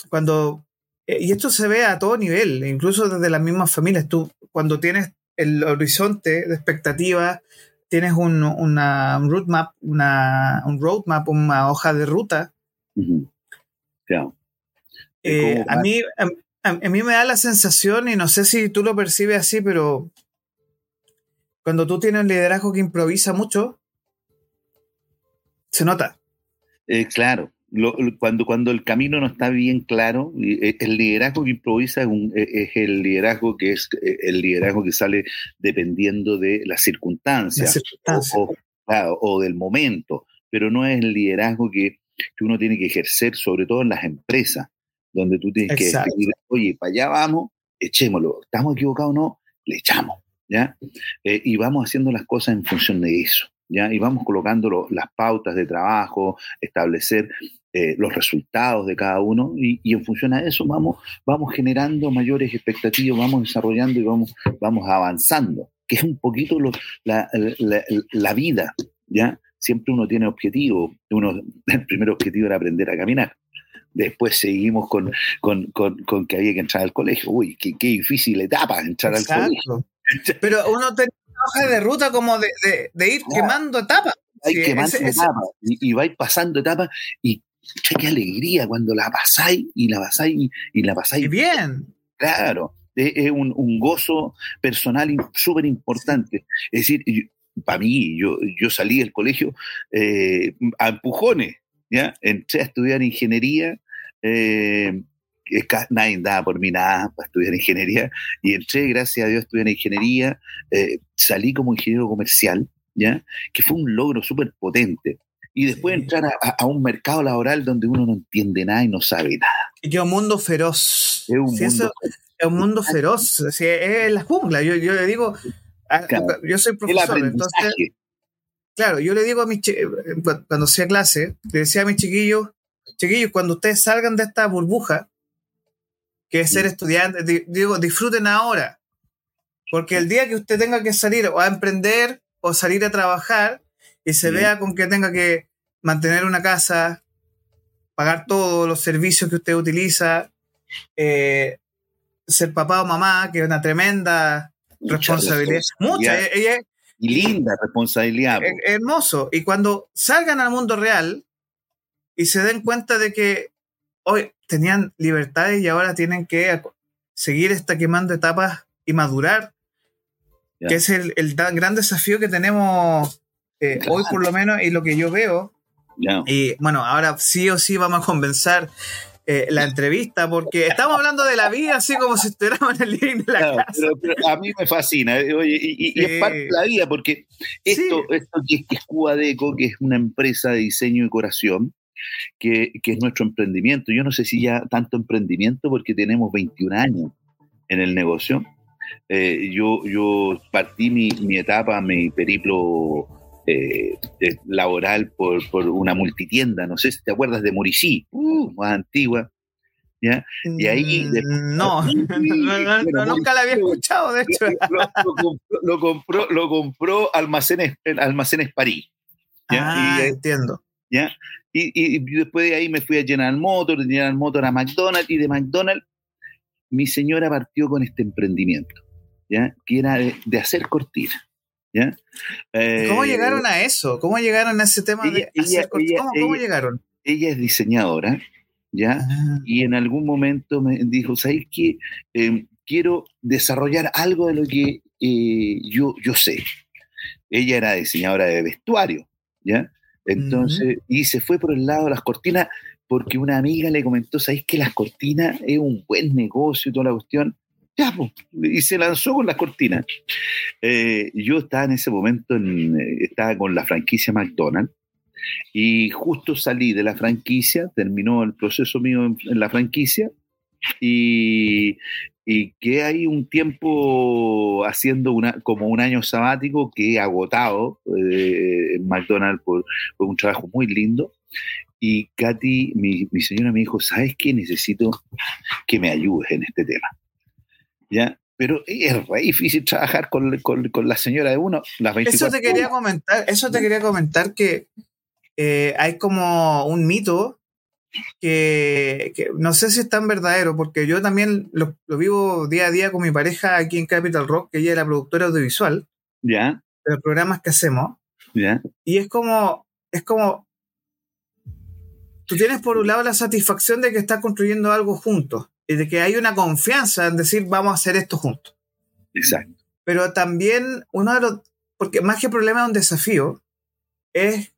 cuando, eh, y esto se ve a todo nivel, incluso desde las mismas familias. Tú, cuando tienes el horizonte de expectativas, tienes un, una un roadmap, una, un roadmap, una hoja de ruta. Eh, ¿Cómo a, mí, a, a mí me da la sensación, y no sé si tú lo percibes así, pero cuando tú tienes un liderazgo que improvisa mucho, se nota. Eh, claro, lo- cuando, cuando el camino no está bien claro, eh, el liderazgo que improvisa es, un- es el liderazgo que es eh, el liderazgo que sale dependiendo de las Las circunstancias o, o del momento, pero no es el liderazgo que, que uno tiene que ejercer, sobre todo en las empresas, donde tú tienes que Exacto. decir, oye, para allá vamos, echémoslo, estamos equivocados o no, le echamos, ¿ya? Eh, y vamos haciendo las cosas en función de eso, ¿ya? Y vamos colocando lo- las pautas de trabajo, establecer eh, los resultados de cada uno y, y en función a eso vamos, vamos generando mayores expectativas, vamos desarrollando y vamos, vamos avanzando, que es un poquito lo- la, la- la vida, ¿ya? Siempre uno tiene objetivos, uno, el primer objetivo era aprender a caminar. Después seguimos con, con, con- con que había que entrar al colegio. Uy, qué, qué difícil etapa entrar al colegio. Pero uno tiene una hoja de ruta como de, de- de ir Claro. quemando etapas. Hay Sí, que ese- ese- etapas y, y vais pasando etapas y che, qué alegría cuando la pasáis y la pasáis y, y la pasáis bien. Claro, es, es un, un gozo personal súper importante. Es decir, para mí, yo, yo salí del colegio eh, a empujones, ¿ya? Entré a estudiar ingeniería, eh, nadie daba por mí nada para estudiar ingeniería, y entré, gracias a Dios, a estudiar ingeniería, eh, salí como ingeniero comercial, ¿ya? Que fue un logro súper potente. Y después Sí. entrar a, un mercado laboral donde uno no entiende nada y no sabe nada. Y que es un mundo feroz. Es un Sí, mundo eso es un mundo feroz. Es la jungla. Yo, yo le digo, a- Claro. yo soy profesor, entonces. Claro, yo le digo a mis chi- cuando hacía clase, le decía a mis chiquillos, chiquillos, cuando ustedes salgan de esta burbuja, que es ser estudiantes, di- digo, disfruten ahora. Porque el día que usted tenga que salir o a emprender o salir a trabajar y se Bien. vea con que tenga que mantener una casa, pagar todos los servicios que usted utiliza, eh, ser papá o mamá, que es una tremenda responsabilidad. Mucha, responsabilidad. ella es Y linda responsabilidad. po. es- es hermoso. Y cuando salgan al mundo real y se den cuenta de que hoy tenían libertades y ahora tienen que seguir esta quemando etapas y madurar, Ya. que es el, el gran desafío que tenemos eh, hoy por lo menos y lo que yo veo. Ya. Y bueno, ahora sí o sí vamos a comenzar eh, la entrevista porque estamos hablando de la vida así como si estuviéramos en el living de la Claro, casa. pero, pero a mí me fascina, eh, oye, y, y- y Sí. es parte de la vida, porque esto, esto que, es- que es Cubadeco, que es una empresa de diseño y decoración, que, que es nuestro emprendimiento. Yo no sé si ya tanto emprendimiento, porque tenemos 21 años en el negocio. Eh, yo, yo partí mi, mi etapa, mi periplo eh, eh, laboral por, por una multitienda, no sé si te acuerdas de Muricí, uh, más antigua. ¿ya? Y ahí... Mm, no, no, no, nunca la había escuchado, de hecho. Lo, lo compró, lo compró, lo compró Almacenes, Almacenes París. ¿ya? Ah, Y, entiendo. ¿ya? Y, y- y después de ahí me fui a General Motors, de General Motors a McDonald's, y de McDonald's mi señora partió con este emprendimiento, ¿ya? Que era de, de hacer cortinas, ¿ya? Eh, ¿Cómo llegaron a eso? ¿Cómo llegaron a ese tema de ella- hacer ella- ¿Cómo, cómo llegaron? Ella es diseñadora, ¿ya? Ah, y en algún momento me dijo, ¿sabes qué? Eh, quiero desarrollar algo de lo que eh, yo, yo sé. Ella era diseñadora de vestuario, ¿ya? Entonces, y se fue por el lado de las cortinas porque una amiga le comentó, ¿sabes que las cortinas es un buen negocio y toda la cuestión? Pues, y se lanzó con las cortinas. Eh, yo estaba en ese momento, en, eh, estaba con la franquicia McDonald's y justo salí de la franquicia, terminó el proceso mío en, la franquicia y, y quedé ahí un tiempo haciendo una, como un año sabático que he agotado eh, en McDonald's por, por un trabajo muy lindo. Y Katy, mi, mi señora, me dijo, ¿sabes qué? Necesito que me ayudes en este tema. ¿Ya? Pero es re difícil trabajar con, con- con la señora de uno las 24 Eso te quería horas. comentar, eso te quería comentar que eh, hay como un mito que, que no sé si es tan verdadero, porque yo también lo, lo vivo día a día con mi pareja aquí en Capital Rock, que ella es la productora audiovisual ¿Ya? de los programas que hacemos, ¿Ya? y es como, es como, tú tienes por un lado la satisfacción de que estás construyendo algo juntos, de que hay una confianza en decir vamos a hacer esto juntos. Exacto. pero también uno de los, porque más que problema es un desafío, es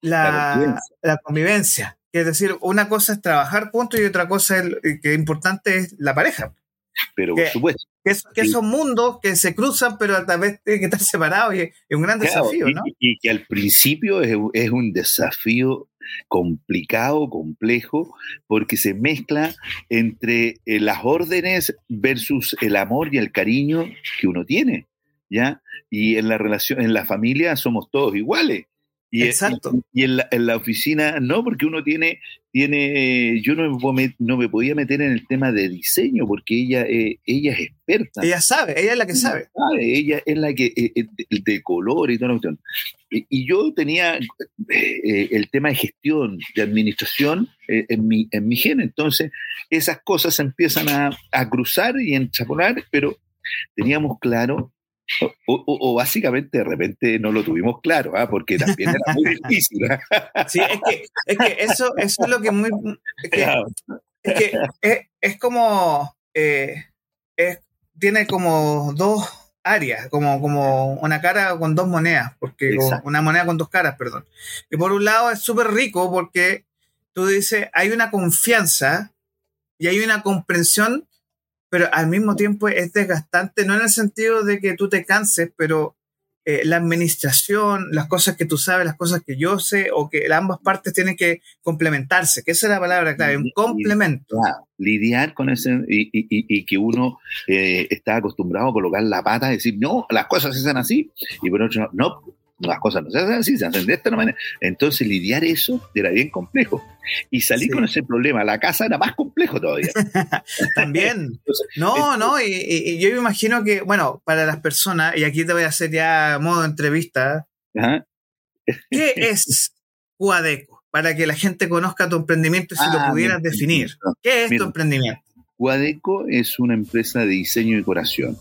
La la, convivencia. la convivencia. Que es decir, una cosa es trabajar juntos y otra cosa es, que importante es la pareja. Pero por ¿Qué? supuesto. Que, es- que Sí. son mundos que se cruzan, pero a la vez tienen que estar separados y es un gran Claro, desafío, y, ¿no? y que al principio es, es un desafío complicado, complejo, porque se mezcla entre eh, las órdenes versus el amor y el cariño que uno tiene, ¿ya? Y en la relación, en la familia somos todos iguales. Y, Exacto. y- y en, la, en la oficina no, porque uno tiene, tiene yo no me, no me podía meter en el tema de diseño, porque ella, eh, ella es experta. Ella sabe, ella es la que sabe. sabe, ella es la que, eh, eh, de, de color y toda la cuestión. Y, y yo tenía eh, eh, el tema de gestión, de administración eh, en, mi, en mi gen, entonces esas cosas se empiezan a, a cruzar y enchaponar, pero teníamos claro, o, o- o básicamente de repente no lo tuvimos claro, ¿ah? porque también era muy difícil. ¿ah? Sí, es que, es que eso, eso es lo que muy. Es que, es, que es, es como. eh, es- tiene como dos áreas, como, como una cara con dos monedas, porque una moneda con dos caras, perdón. Y por un lado es súper rico porque tú dices, hay una confianza y hay una comprensión, pero al mismo tiempo es desgastante, no en el sentido de que tú te canses, pero eh, la administración, las cosas que tú sabes, las cosas que yo sé, o que ambas partes tienen que complementarse, que esa es la palabra clave, un complemento. Lidiar con ese y, y- que uno eh, está acostumbrado a colocar la pata y decir, no, las cosas se hacen así, y por otro lado, no, las cosas no se hacen así, se hacen de esta manera. Entonces, lidiar eso era bien complejo. Y salir Sí. con ese problema la casa era más complejo todavía. También. Entonces, No, no, y, yo me imagino que, bueno, para las personas, y aquí te voy a hacer ya modo entrevista. ¿qué es Cuadeco? Para que la gente conozca tu emprendimiento y si Ah, lo pudieras bien. definir. ¿Qué es Mira. tu emprendimiento? Guadeco es una empresa de diseño y decoración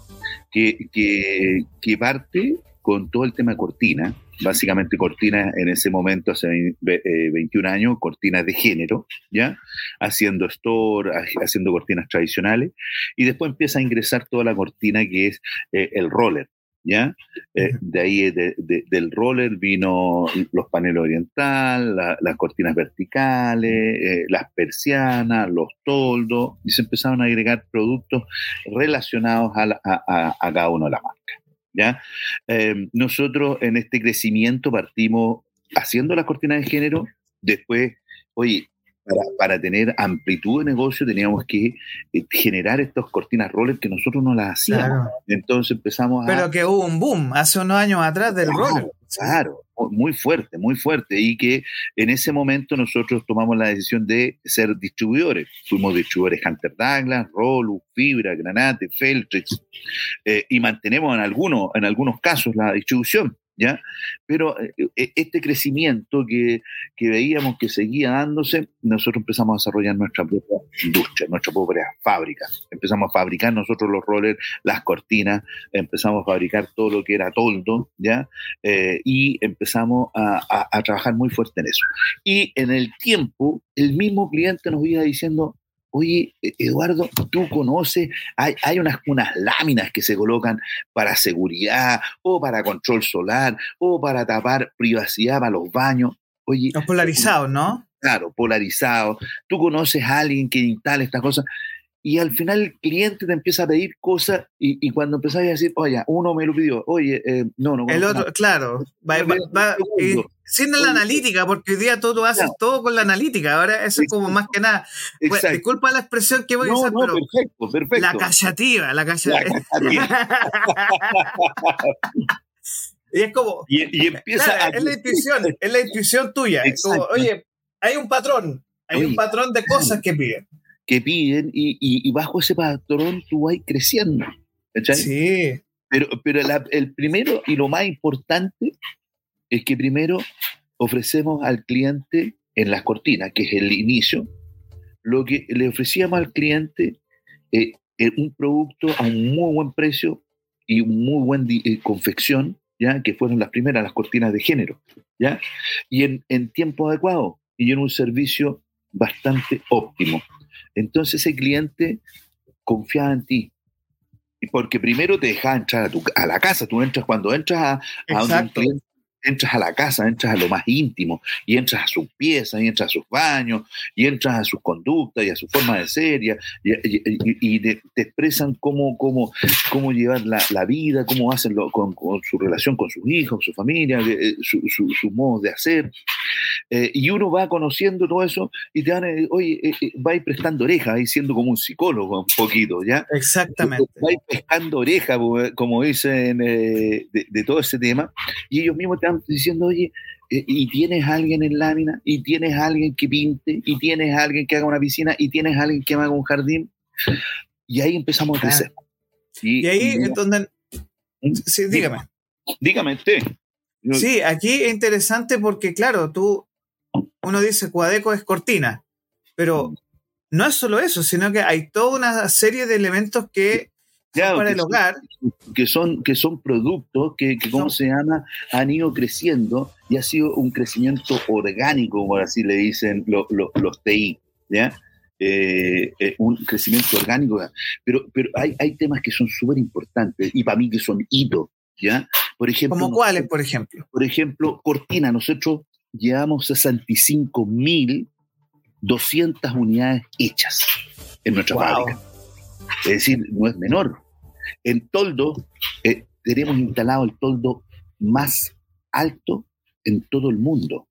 que, que, que parte con todo el tema de cortina, básicamente cortinas en ese momento, hace ve- eh, 21 años, cortinas de género, ¿ya? Haciendo store, ha- haciendo cortinas tradicionales, y después empieza a ingresar toda la cortina que es eh, el roller, ¿ya? Eh, de ahí de- de- del roller vino los paneles oriental, la- las cortinas verticales, eh, las persianas, los toldos, y se empezaron a agregar productos relacionados a, la- a- a- a cada una de las marcas. ¿Ya? Eh, nosotros en este crecimiento partimos haciendo las cortinas de género, después, oye, para, para tener amplitud de negocio teníamos que eh, generar estas cortinas roller que nosotros no las hacíamos. Claro. Entonces empezamos a... Pero que hubo un boom hace unos años atrás del Claro, roller. Claro, muy fuerte, muy fuerte. Y que en ese momento nosotros tomamos la decisión de ser distribuidores. Fuimos distribuidores Hunter Douglas, Rolu, Fibra, Granate, Feltrix, eh, y mantenemos en algunos, en algunos casos la distribución. ¿Ya? Pero eh, eh, este crecimiento que, que, veíamos que seguía dándose, nosotros empezamos a desarrollar nuestra propia industria, nuestra propia fábrica. Empezamos a fabricar nosotros los rollers, las cortinas, empezamos a fabricar todo lo que era toldo, ¿ya? Eh, y empezamos a, a trabajar muy fuerte en eso. Y en el tiempo, el mismo cliente nos iba diciendo, Oye, e-, Eduardo, tú conoces, hay, hay unas, unas láminas que se colocan para seguridad o para control solar o para tapar privacidad para los baños. Oye, los polarizados, ¿no? Claro, polarizados. Tú conoces a alguien que instala estas cosas y al final el cliente te empieza a pedir cosas y, y cuando empezás a decir, oye, uno me lo pidió, oye, eh, no, no. El otro, claro, va, va, va eh, sin la analítica, porque hoy día todo haces todo con la analítica, ahora eso es como más que nada. Pues, disculpa la expresión que voy a usar, no, pero perfecto, perfecto. la callativa, la callativa. y es como, y, y empieza claro, a... es la intuición, es la intuición tuya. Es como, oye, hay un patrón, hay Oye, un patrón de cosas que piden. Que piden y, y, y bajo ese patrón tú vas creciendo. ¿cachai? Sí. Pero, pero la- el primero y lo más importante es que primero ofrecemos al cliente en las cortinas, que es el inicio, lo que le ofrecíamos al cliente eh, eh, un producto a un muy buen precio y muy buen di- eh, confección, ya que fueron las primeras, las cortinas de género, ya y en, en tiempo adecuado y en un servicio bastante óptimo. Entonces ese cliente confiaba en ti. Porque primero te dejaba entrar a, tu, a la casa. Tú entras cuando entras a, un cliente, entras a la casa, entras a lo más íntimo, y entras a sus piezas, y entras a sus baños, y entras a sus conductas y a su forma de ser, y, a- te, te expresan cómo, cómo, cómo llevar la, la vida, cómo hacen lo- con, con su relación con sus hijos, su familia, eh, su, su, su modo de hacer. Eh, y uno va conociendo todo eso y te van, eh, oye, eh, eh, va a ir prestando oreja, va a ir siendo como un psicólogo un poquito, ¿ya? Exactamente. Va a ir pescando oreja, como- dicen, de, de todo ese tema, y ellos mismos te van diciendo, oye, eh, y tienes a alguien en lámina, y tienes a alguien que pinte, y tienes a alguien que haga una piscina, y tienes a alguien que haga un jardín, y ahí empezamos a crecer. Y ahí y- es donde. Sí, dígame. dígame usted. Sí, aquí es interesante porque, claro, tú, uno dice Cuadeco es cortina, pero no es solo eso, sino que hay toda una serie de elementos que Claro, para el son- hogar, que son, que son productos que, que ¿cómo Son- se llama? Han ido creciendo y ha sido un crecimiento orgánico, como así le dicen lo- lo- los TI, ¿ya? Eh, eh, un crecimiento orgánico, pero, pero hay, hay temas que son súper importantes y para mí que son hitos, ¿ya? Por ejemplo, como cuáles, por ejemplo. por ejemplo, Cortina, nosotros llevamos 65.200 unidades hechas en nuestra Wow. fábrica. Es decir, no es menor. En toldo, eh, tenemos instalado el toldo más alto en todo el mundo.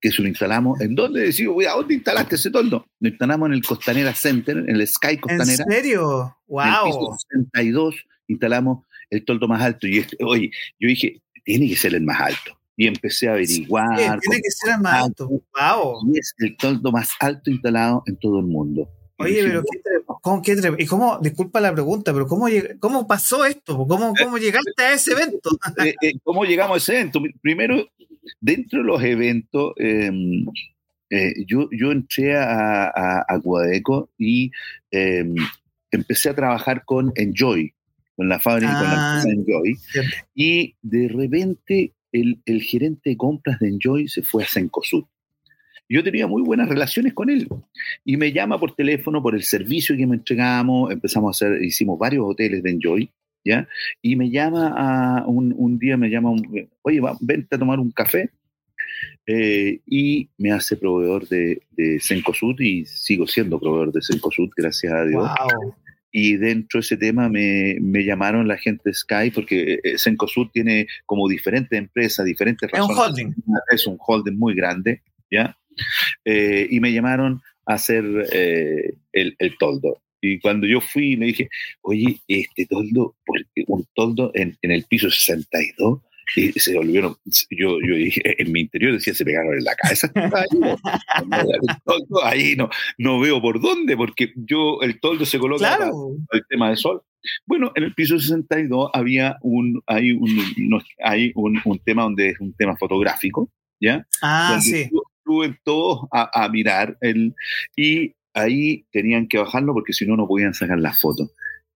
Que se lo instalamos. ¿En dónde? Decimos, "Oye, ¿a dónde instalaste ese toldo? Lo instalamos en el Costanera Center, en el Sky ¿En Costanera. serio? En el piso ¡Wow! 62 instalamos el toldo más alto. Y este, oye, yo dije, tiene que ser el más alto. Y empecé a averiguar. tiene que ser el más alto. ¡Wow! Y es el toldo más alto instalado en todo el mundo. Oye, pero qué ¿cómo, qué ¿y cómo, disculpa la pregunta, pero cómo, cómo pasó esto? ¿Cómo, cómo llegaste a ese evento? eh, eh, ¿Cómo llegamos a ese evento? Primero, dentro de los eventos, eh, eh, yo, yo entré a, a, a Guadeco y eh, empecé a trabajar con Enjoy, con la fábrica, con la Ah. empresa Enjoy, Cierto. y de repente el, el gerente de compras de Enjoy se fue a Cencosud. Yo tenía muy buenas relaciones con él y me llama por teléfono por el servicio que me entregamos, empezamos a hacer, hicimos varios hoteles de Enjoy, ¿ya? Y me llama a un, un día, me llama, un- oye, va, vente a tomar un café. Eh, y me hace proveedor de, de Cencosud y sigo siendo proveedor de Cencosud, gracias a Dios. ¡Wow! Y dentro de ese tema me, me llamaron la gente de Sky porque eh, Cencosud tiene como diferentes empresas, diferentes Es un razones. holding. Es un holding muy grande, ¿ya? Eh, y me llamaron a hacer eh, el, el toldo. Y cuando yo fui, le dije, oye, este toldo, un toldo en, en el piso 62 Y se volvieron, yo, yo dije, en mi interior decía, se pegaron en la cabeza. Ahí no, no veo por dónde, porque yo, el toldo se coloca Claro. el tema de sol. Bueno, en el piso 62 había un, hay un, no, hay un, un tema donde es un tema fotográfico, ¿ya? Ah, donde sí. Suben todos a, a mirar el, y ahí tenían que bajarlo porque si no, no podían sacar las fotos.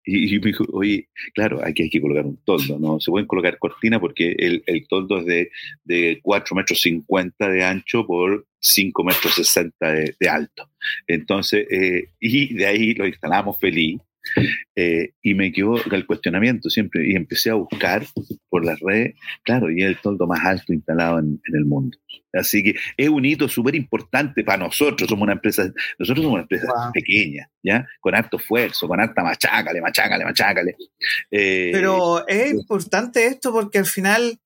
Y, y me dijo, oye, claro, aquí hay que colocar un toldo, no se pueden colocar cortinas porque el, el toldo es de, de 4 metros 50 de ancho por 5 metros 60 de, de alto. Entonces, eh, y de ahí lo instalamos feliz. Eh, y me quedó el cuestionamiento siempre y empecé a buscar por las redes, claro, y es el toldo más alto instalado en, en el mundo. Así que es un hito súper importante para nosotros. Somos una empresa, nosotros somos una empresa Wow. pequeña, ¿ya? Con harto esfuerzo, con harta machácale, machácale, machácale. Eh, Pero es importante esto porque al final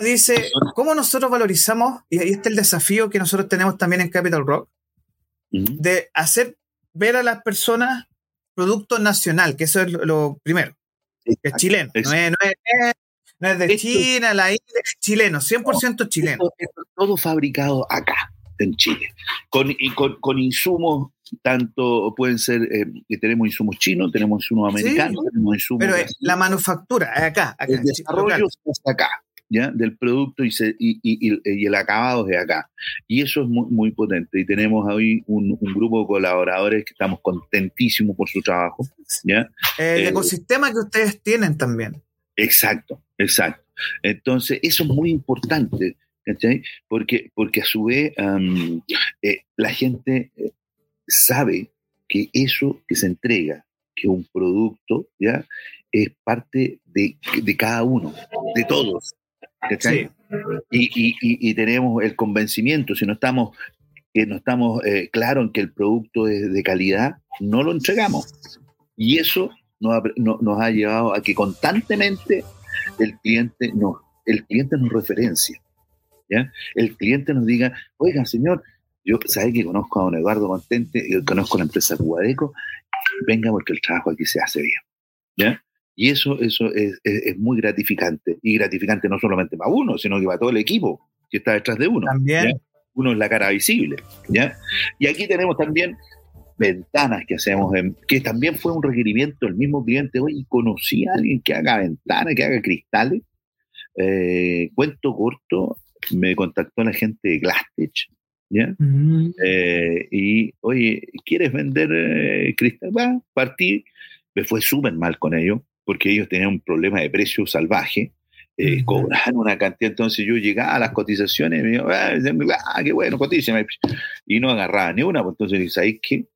dice, ¿cómo nosotros valorizamos? Y ahí está el desafío que nosotros tenemos también en Capital Rock, de hacer ver a las personas producto nacional, que eso es lo, lo primero, que es chileno. No es, no es- no es de Esto- China, la India, es chileno, 100% chileno. Esto- esto es todo fabricado acá, en Chile, con, y con, con insumos, tanto pueden ser, eh, que tenemos insumos chinos, tenemos insumos Sí, americanos, tenemos insumos Pero es la manufactura, es acá, acá. el desarrollo hace acá, ¿ya? Del producto y, se- y, y- el acabado es de acá. Y eso es muy, muy potente. Y tenemos hoy un, un grupo de colaboradores que estamos contentísimos por su trabajo, ¿ya? El eh, ecosistema que ustedes tienen también. Exacto, exacto. Entonces, eso es muy importante, ¿cachai? Porque, porque a su vez am, eh, la gente eh, sabe que eso que se entrega, que un producto, ¿ya? Es parte de, de cada uno, de todos. ¿Cachai? Y, y- y- tenemos el convencimiento, si no estamos, que no estamos eh, claros en que el producto es de calidad, no lo entregamos. Y eso nos ha, no- nos ha llevado a que constantemente el cliente nos, el cliente nos referencia. ¿ya? El cliente nos diga, oiga, señor, yo sabe que conozco a don Eduardo Contente, yo conozco la empresa Cubadeco, venga porque el trabajo aquí se hace bien. ¿ya? Y eso, eso es, es- es muy gratificante. Y gratificante no solamente para uno, sino que para todo el equipo que está detrás de uno. También. ¿ya? Uno es la cara visible. ¿ya? Y aquí tenemos también ventanas que hacemos, en- que también fue un requerimiento del mismo cliente. Oye, conocí a alguien que haga ventanas, que haga cristales. Eh, cuento corto, me contactó la gente de Glastech, ¿ya? Mm. Eh, y, oye, ¿quieres vender eh, cristal? Va, partí. Me fue súper mal con ellos, porque ellos tenían un problema de precio salvaje. Eh, cobraban una cantidad, entonces yo llegaba a las cotizaciones y me digo, ah, ah, qué bueno, cotízame. Y no agarraba ni una, pues entonces dije, ¿sabes qué?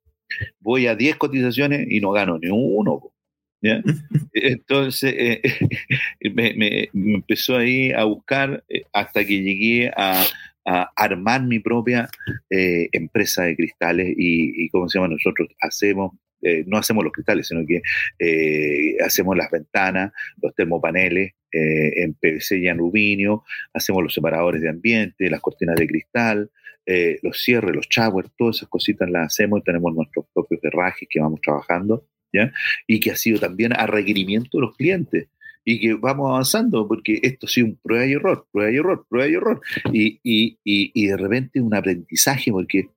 Voy a 10 cotizaciones y no gano ni uno. po". ¿Ya? Entonces eh, me, me- me empezó ahí a buscar eh, hasta que llegué a, a armar mi propia eh, empresa de cristales y, y como se llama, nosotros hacemos, eh, no hacemos los cristales, sino que eh, hacemos las ventanas, los termopaneles eh, en PVC y aluminio, hacemos los separadores de ambiente, las cortinas de cristal, eh, los cierres, los showers, todas esas cositas las hacemos y tenemos nuestros propios herrajes que vamos trabajando, ¿ya? Y que ha sido también a requerimiento de los clientes y que vamos avanzando, porque esto ha sido un prueba y error, prueba y error, prueba y error. Y, y, y, y de repente un aprendizaje, porque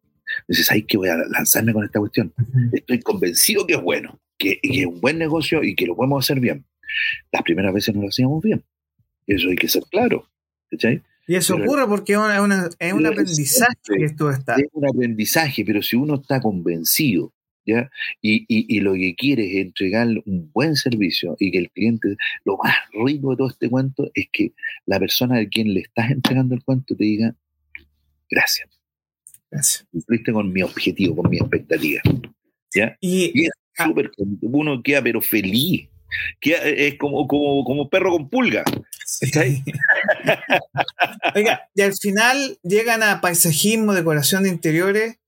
dices, ay, que voy a lanzarme con esta cuestión. Estoy convencido que es bueno, que, que es un buen negocio y que lo podemos hacer bien. Las primeras veces no lo hacíamos bien. Eso hay que ser claro. ¿cachai? Y eso Pero- ocurre porque es, una- es un aprendizaje que esto está. Es un aprendizaje, pero si uno está convencido, ¿ya? Y, y, y lo que quiere es entregar un buen servicio y que el cliente, lo más rico de todo este cuento es que la persona a quien le estás entregando el cuento te diga, gracias, Gracias. cumpliste con mi objetivo, con mi expectativa. ¿Ya? Y Y es Ah. súper, uno queda pero feliz. Queda- es como, como, como perro con pulga. ¿cachai? Oiga, y al final llegan a paisajismo, decoración de interiores.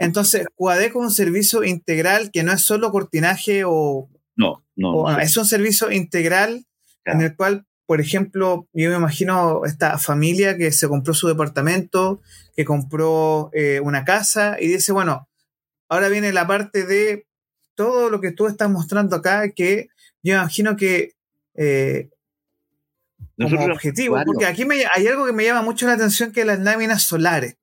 Entonces, Cuadeco es un servicio integral que no es solo cortinaje o, No, no. o- no. es un servicio integral en el cual, por ejemplo, yo me imagino esta familia que se compró su departamento, que compró eh, una casa y dice, bueno, ahora viene la parte de todo lo que tú estás mostrando acá, que yo imagino que eh, como Nosotros objetivo, porque aquí me- hay algo que me llama mucho la atención que las láminas solares.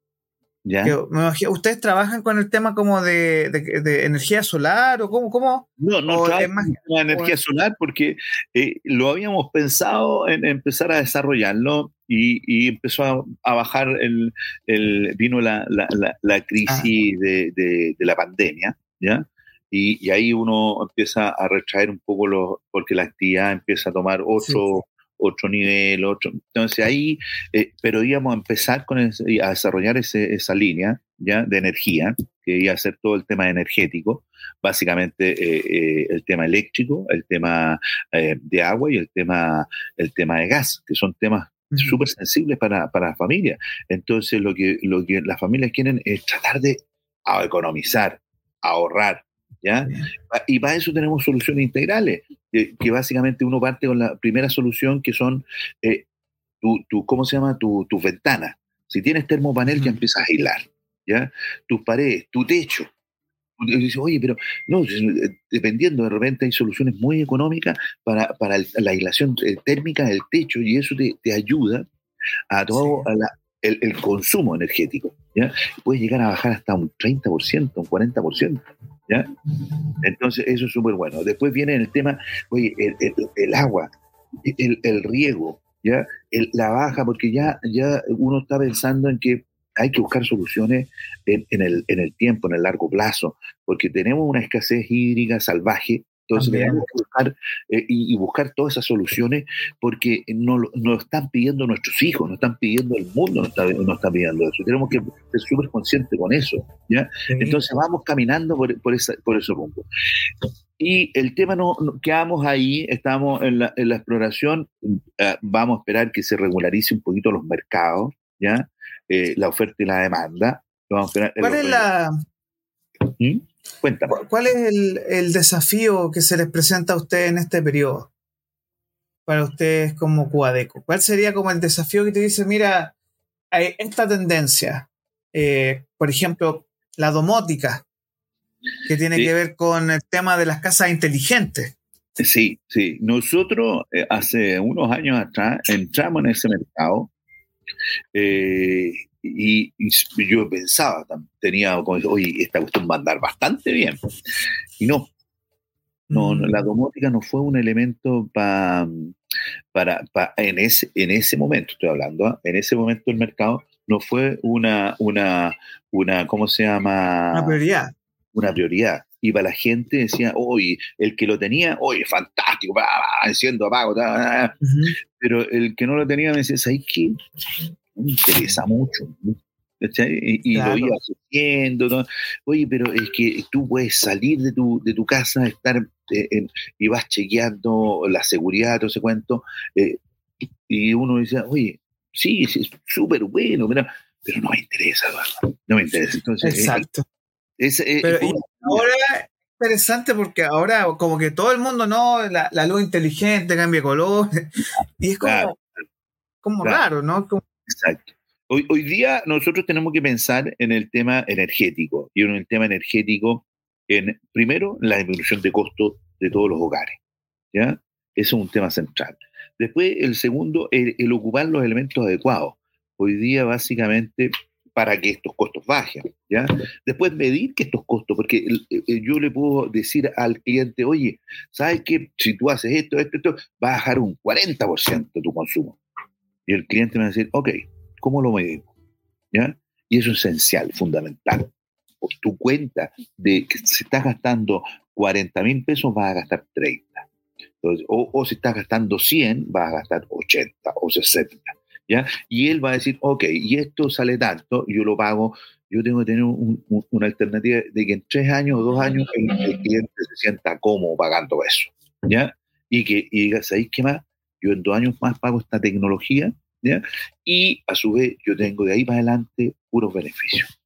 Me imagino- ¿Ustedes trabajan con el tema como de, de- de energía solar o cómo? cómo? No, no es más- la energía solar porque eh, lo habíamos pensado en empezar a desarrollarlo y, y empezó a, a bajar el, el vino la, la, la, la crisis de, de- de la pandemia, ¿ya? Y, y ahí uno empieza a retraer un poco los, porque la actividad empieza a tomar otro, otro nivel, otro. Entonces ahí, eh, pero íbamos a empezar con a desarrollar ese- esa línea, ¿ya? De energía, que iba a ser todo el tema energético básicamente eh, eh, el tema eléctrico, el tema de agua y el tema, el tema de gas, que son temas súper sensibles para, para la familia. Entonces lo que, lo que las familias quieren es tratar de ah, economizar, ahorrar, ¿ya? Y para eso tenemos soluciones integrales, que, básicamente uno parte con la primera solución que son, eh, tu, tu- ¿cómo se llama? Tu- tus ventanas. Si tienes termopanel ya empiezas a aislar, ¿ya? Tus paredes, tu techo, y dice, oye, pero no, eh, dependiendo, de repente hay soluciones muy económicas para, para el- la aislación eh, térmica del techo y eso te, te ayuda a todo Sí. a la- el, el consumo energético. ¿ya? Puede llegar a bajar hasta un 30%, un 40%. ¿Ya? Entonces, eso es súper bueno. Después viene el tema, oye, el, agua, el, el riego, ¿ya? La baja, porque ya, ya uno está pensando en que hay que buscar soluciones en el, en el tiempo, en el largo plazo, porque tenemos una escasez hídrica salvaje. Entonces tenemos que buscar eh, y, y buscar todas esas soluciones porque nos lo nos están pidiendo nuestros hijos, nos están pidiendo el mundo, nos está, nos está pidiendo eso. Tenemos que ser súper conscientes con eso. ¿ya? Entonces vamos caminando por, por, esa, por ese rumbo. Y el tema no, no- quedamos ahí, estamos en la, en la exploración, eh, vamos a esperar que se regularice un poquito los mercados, ¿ya? Eh, la oferta y la demanda. Vamos a esperar ¿Cuál es, la, ¿Mm? Cuéntame. cu- ¿Cuál es el, el desafío que se les presenta a ustedes en este periodo? Para ustedes como Cuadeco. ¿Cuál sería como el desafío que te dice, mira, hay esta tendencia, eh, por ejemplo, la domótica, que tiene Sí. que ver con el tema de las casas inteligentes? Sí, sí. Nosotros eh, hace unos años atrás entramos en ese mercado eh, y, y yo pensaba, tenía como, oye, esta cuestión va a andar bastante bien. Y no, no, no, la domótica no fue un elemento pa- para, pa- en, ese, en ese momento, estoy hablando, ¿ah? en ese momento el mercado no fue una, una, una ¿cómo se llama? Una prioridad. una prioridad. Y para la gente decía, oye, el que lo tenía, oye, fantástico, va, enciendo, apago, ta, ta, ta". Ujú. pero el que no lo tenía me decía, ¿sabes qué? Me interesa mucho. Y, y Claro. lo iba haciendo. ¿no? Oye, pero es que tú puedes salir de tu, de tu casa, estar eh, en- y vas chequeando la seguridad, todo ese cuento. eh, y uno decía, oye, sí, sí, es súper bueno, pero, pero no me interesa, Eduardo, no me interesa. Entonces, eh, Exacto. ese- eh, Pero fue y ahora es interesante porque ahora como que todo el mundo no, la, la luz inteligente cambia de color y es como, Claro. como Claro. raro, ¿no? Como- Exacto. Hoy, día nosotros tenemos que pensar en el tema energético y en el tema energético en, primero, la disminución de costos de todos los hogares. ¿ya? Eso es un tema central. Después, el segundo, el, ocupar los elementos adecuados. Hoy día, básicamente, para que estos costos bajen. ¿ya? Después, medir que estos costos, porque el- el- yo le puedo decir al cliente, oye, ¿sabes qué? Si tú haces esto, esto, esto, va a bajar un 40% tu consumo. Y el cliente me va a decir, ok, ¿cómo lo medimos? ¿Ya? Y eso es esencial, fundamental. Por tu cuenta de que si estás gastando 40 mil pesos, vas a gastar 30. Entonces, o, si estás gastando 100, vas a gastar 80 o 60. ¿ya? Y él va a decir, ok, y esto sale tanto, yo lo pago, yo tengo que tener un- un- una alternativa de que en tres años o dos años el, el cliente se sienta cómodo pagando eso. ¿ya? Y que y diga, ¿sabéis qué más? Yo en dos años más pago esta tecnología, ¿ya? Y a su vez yo tengo de ahí para adelante puros beneficios.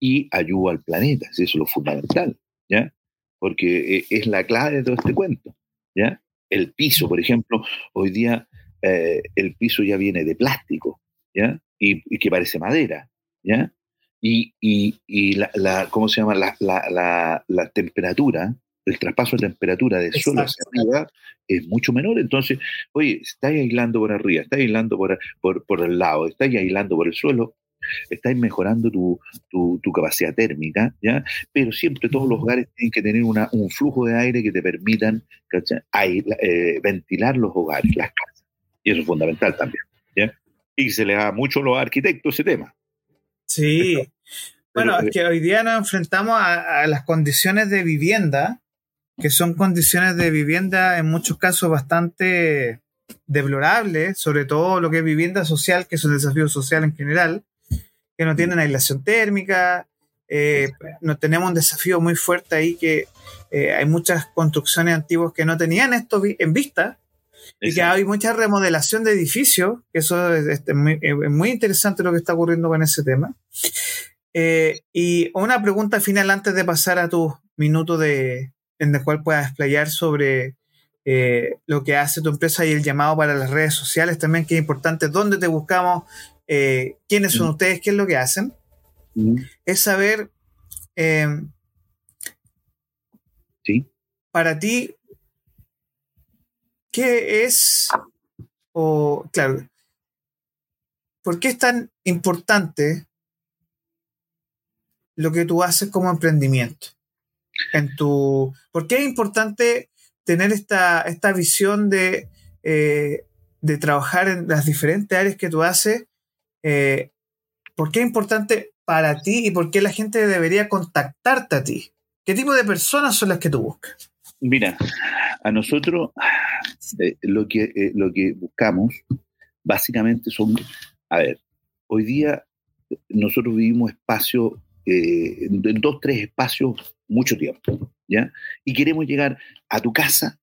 Y ayudo al planeta, eso es lo fundamental, ¿ya? Porque eh, es la clave de todo este cuento, ¿ya? El piso, por ejemplo, hoy día eh, el piso ya viene de plástico, ¿ya? Y, y que parece madera, ¿ya? Y, y, y la, la- ¿cómo se llama? La, la, la, la temperatura el traspaso de temperatura de suelo hacia arriba es mucho menor. Entonces, oye, estáis aislando por arriba, estáis aislando por, por, por el lado, estáis aislando por el suelo, estáis mejorando tu, tu, tu, capacidad térmica, ¿ya? Pero siempre todos los hogares tienen que tener una, un flujo de aire que te permitan eh, ventilar los hogares, las casas. Y eso es fundamental también, ¿ya? Y se le da mucho a los arquitectos ese tema. Sí. bueno, es que hoy día nos enfrentamos a, a las condiciones de vivienda, que son condiciones de vivienda en muchos casos bastante deplorables, sobre todo lo que es vivienda social, que es un desafío social en general, que no tienen aislación térmica. Eh, no tenemos un desafío muy fuerte ahí que eh, hay muchas construcciones antiguas que no tenían esto en vista y que hay mucha remodelación de edificios, que eso es, muy, interesante lo que está ocurriendo con ese tema. Eh, y una pregunta final antes de pasar a tu minuto de, en el cual puedas explayar sobre lo que hace tu empresa y el llamado para las redes sociales también, que es importante, dónde te buscamos, eh, quiénes son mm. ustedes, qué es lo que hacen, mm. es saber em, sí. para ti qué es, o claro, ¿por qué es tan importante lo que tú haces como emprendimiento? En tu, ¿Por qué es importante tener esta, esta visión de, eh, de trabajar en las diferentes áreas que tú haces eh, ¿por qué es importante para ti y por qué la gente debería contactarte a ti? ¿Qué tipo de personas son las que tú buscas? Mira, a nosotros eh, lo, que, lo que buscamos básicamente son, a ver, hoy día nosotros vivimos espacios, en dos, tres espacios mucho tiempo, Y queremos llegar a tu casa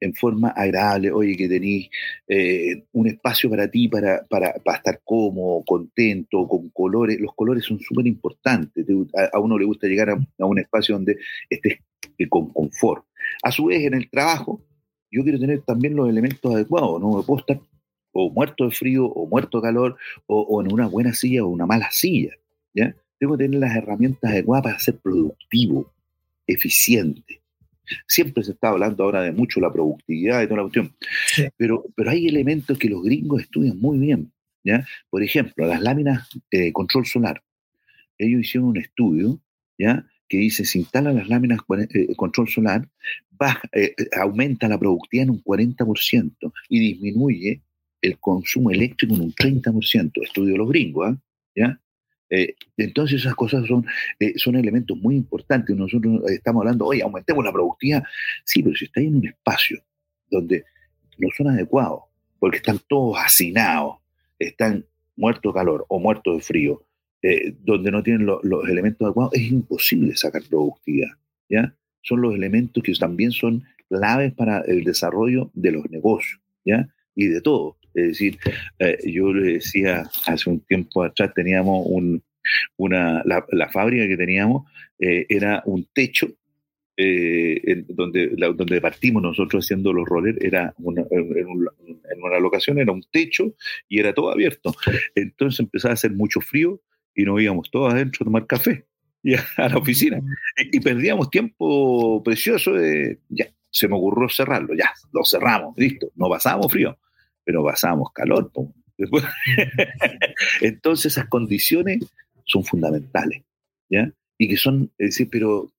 en forma agradable, oye, que tenéis eh, un espacio para ti, para, para, para, estar cómodo, contento, con colores. Los colores son súper importantes. A, uno le gusta llegar a, un espacio donde estés eh, con confort. A su vez, en el trabajo, yo quiero tener también los elementos adecuados, no me puedo estar o muerto de frío, o muerto de calor, o, o en una buena silla o una mala silla. ¿ya? Tengo que tener las herramientas adecuadas para ser productivo, eficiente. Siempre se está hablando ahora de mucho la productividad y toda la cuestión. Pero, pero hay elementos que los gringos estudian muy bien. ¿ya? Por ejemplo, las láminas de control solar. Ellos hicieron un estudio ¿ya? que dice, si instalan las láminas de eh, control solar, baja, eh, aumenta la productividad en un 40% y disminuye el consumo eléctrico en un 30%. Estudio de los gringos, ¿ah? ¿ya? Eh, entonces esas cosas son, eh, son elementos muy importantes. Nosotros estamos hablando, oye, aumentemos la productividad. Sí, pero si estáis en un espacio donde no son adecuados, porque están todos hacinados, están muertos de calor o muertos de frío, eh, donde no tienen los elementos adecuados, es imposible sacar productividad. ¿ya? Son los elementos que también son claves para el desarrollo de los negocios ¿ya? y de todo. Es decir, eh, yo le decía hace un tiempo atrás, teníamos un, una, la, fábrica que teníamos eh, era un techo eh, donde, donde partimos nosotros haciendo los rollers, era una, en, una locación era un techo y era todo abierto. Entonces empezaba a hacer mucho frío y nos íbamos todos adentro a tomar café y a, la oficina. Y, perdíamos tiempo precioso de, ya, se me ocurrió cerrarlo, ya, lo cerramos, listo, no pasábamos frío pero pasamos calor. Entonces esas condiciones son fundamentales, ¿ya? Y que son, es decir, pero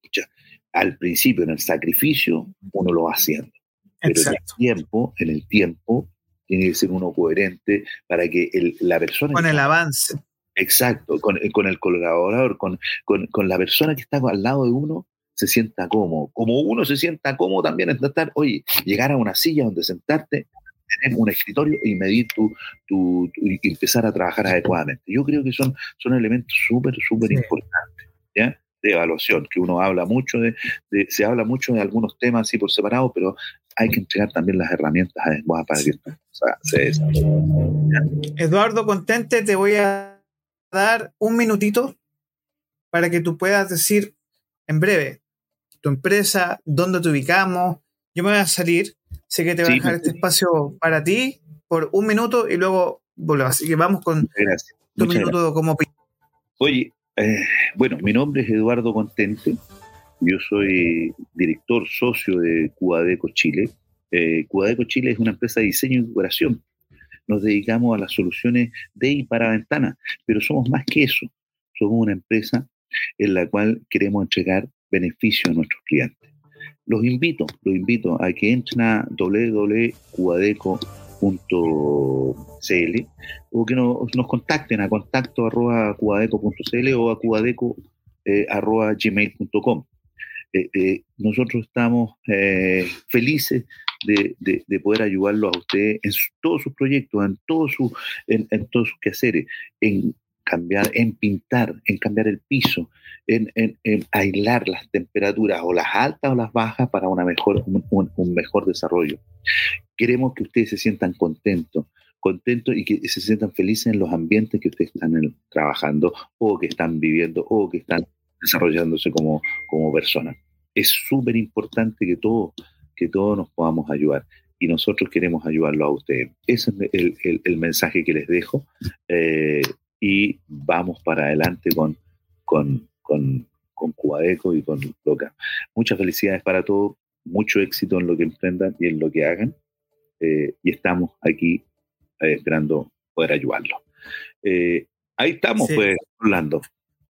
al principio, en el sacrificio, uno lo va haciendo. Pero en el tiempo, en el tiempo, tiene que ser uno coherente para que la persona... Con el avance. Exacto, con, el colaborador, con, con, la persona que está al lado de uno, se sienta cómodo. Como uno se sienta cómodo también es estar, oye, llegar a una silla donde sentarte tener un escritorio y medir tu, tu, y empezar a trabajar adecuadamente. Yo creo que son, son elementos súper, súper importantes, ¿ya? De evaluación, que uno habla mucho de, se habla mucho de algunos temas así por separado, pero hay que entregar también las herramientas adecuadas para que se Eduardo Contente, te voy a dar un minutito para que tú puedas decir en breve tu empresa, dónde te ubicamos. Yo me voy a salir Sé que te voy a dejar este espacio para ti por un minuto y luego volvemos. Así que vamos con un minuto como... Oye, eh, bueno, mi nombre es Eduardo Contente. Yo soy director socio de Cuadeco Chile. Eh, Cuadeco Chile es una empresa de diseño y decoración. Nos dedicamos a las soluciones de y para ventanas, pero somos más que eso. Somos una empresa en la cual queremos entregar beneficio a nuestros clientes. Los invito, los invito a que entren a www.cuadeco.cl o que nos, contacten a contacto arroba cuadeco.cl o a cuadeco eh, arroba gmail.com. Eh, eh, nosotros estamos eh, felices de, de- de poder ayudarlos a ustedes en todos sus proyectos, en, todos sus en, todos sus quehaceres, cambiar, en pintar, en cambiar el piso, en, aislar las temperaturas o las altas o las bajas para una mejor, un, mejor desarrollo. Queremos que ustedes se sientan contentos, contentos y que se sientan felices en los ambientes que ustedes están trabajando o que están viviendo o que están desarrollándose como, como personas. Es súper importante que todos que todos nos podamos ayudar y nosotros queremos ayudarlo a ustedes. Ese es el, el- el mensaje que les dejo eh, y vamos para adelante con, con, con, con Cubadeco y con Loca. Muchas felicidades para todos, mucho éxito en lo que emprendan y en lo que hagan eh, y estamos aquí eh, esperando poder ayudarlos. Eh, ahí estamos, Sí. pues, Orlando.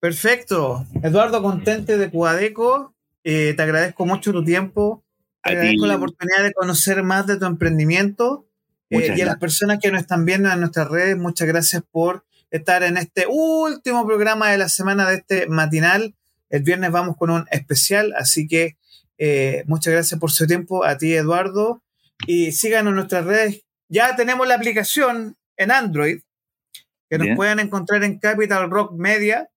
Perfecto. Eduardo Contente de Cuadeco, eh, te agradezco mucho tu tiempo. Te A ti. agradezco la oportunidad de conocer más de tu emprendimiento. Y a las personas que nos están viendo en nuestras redes, muchas gracias por estar en este último programa de la semana de este matinal. El viernes vamos con un especial, así que eh, muchas gracias por su tiempo. A ti, Eduardo. Y síganos en nuestras redes. Ya tenemos la aplicación en Android, que nos pueden encontrar en Capital Rock Media.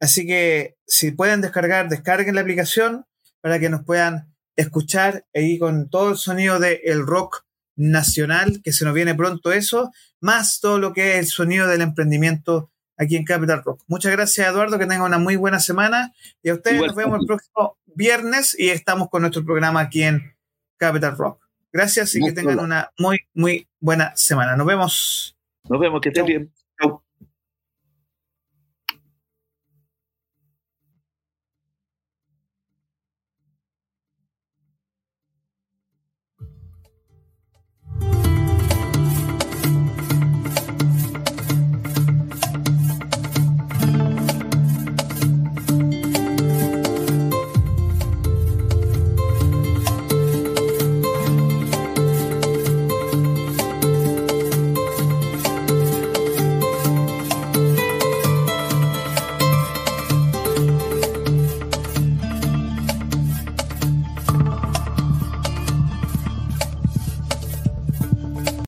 Así que si pueden descargar, descarguen la aplicación para que nos puedan escuchar ahí con todo el sonido del el rock nacional, que se nos viene pronto eso, más todo lo que es el sonido del emprendimiento aquí en Capital Rock. Muchas gracias, Eduardo, que tengan una muy buena semana y a ustedes Igual, nos vemos el próximo viernes y estamos con nuestro programa aquí en Capital Rock. Gracias y que tengan una muy, muy buena semana. Nos vemos. Nos vemos, que estén bien.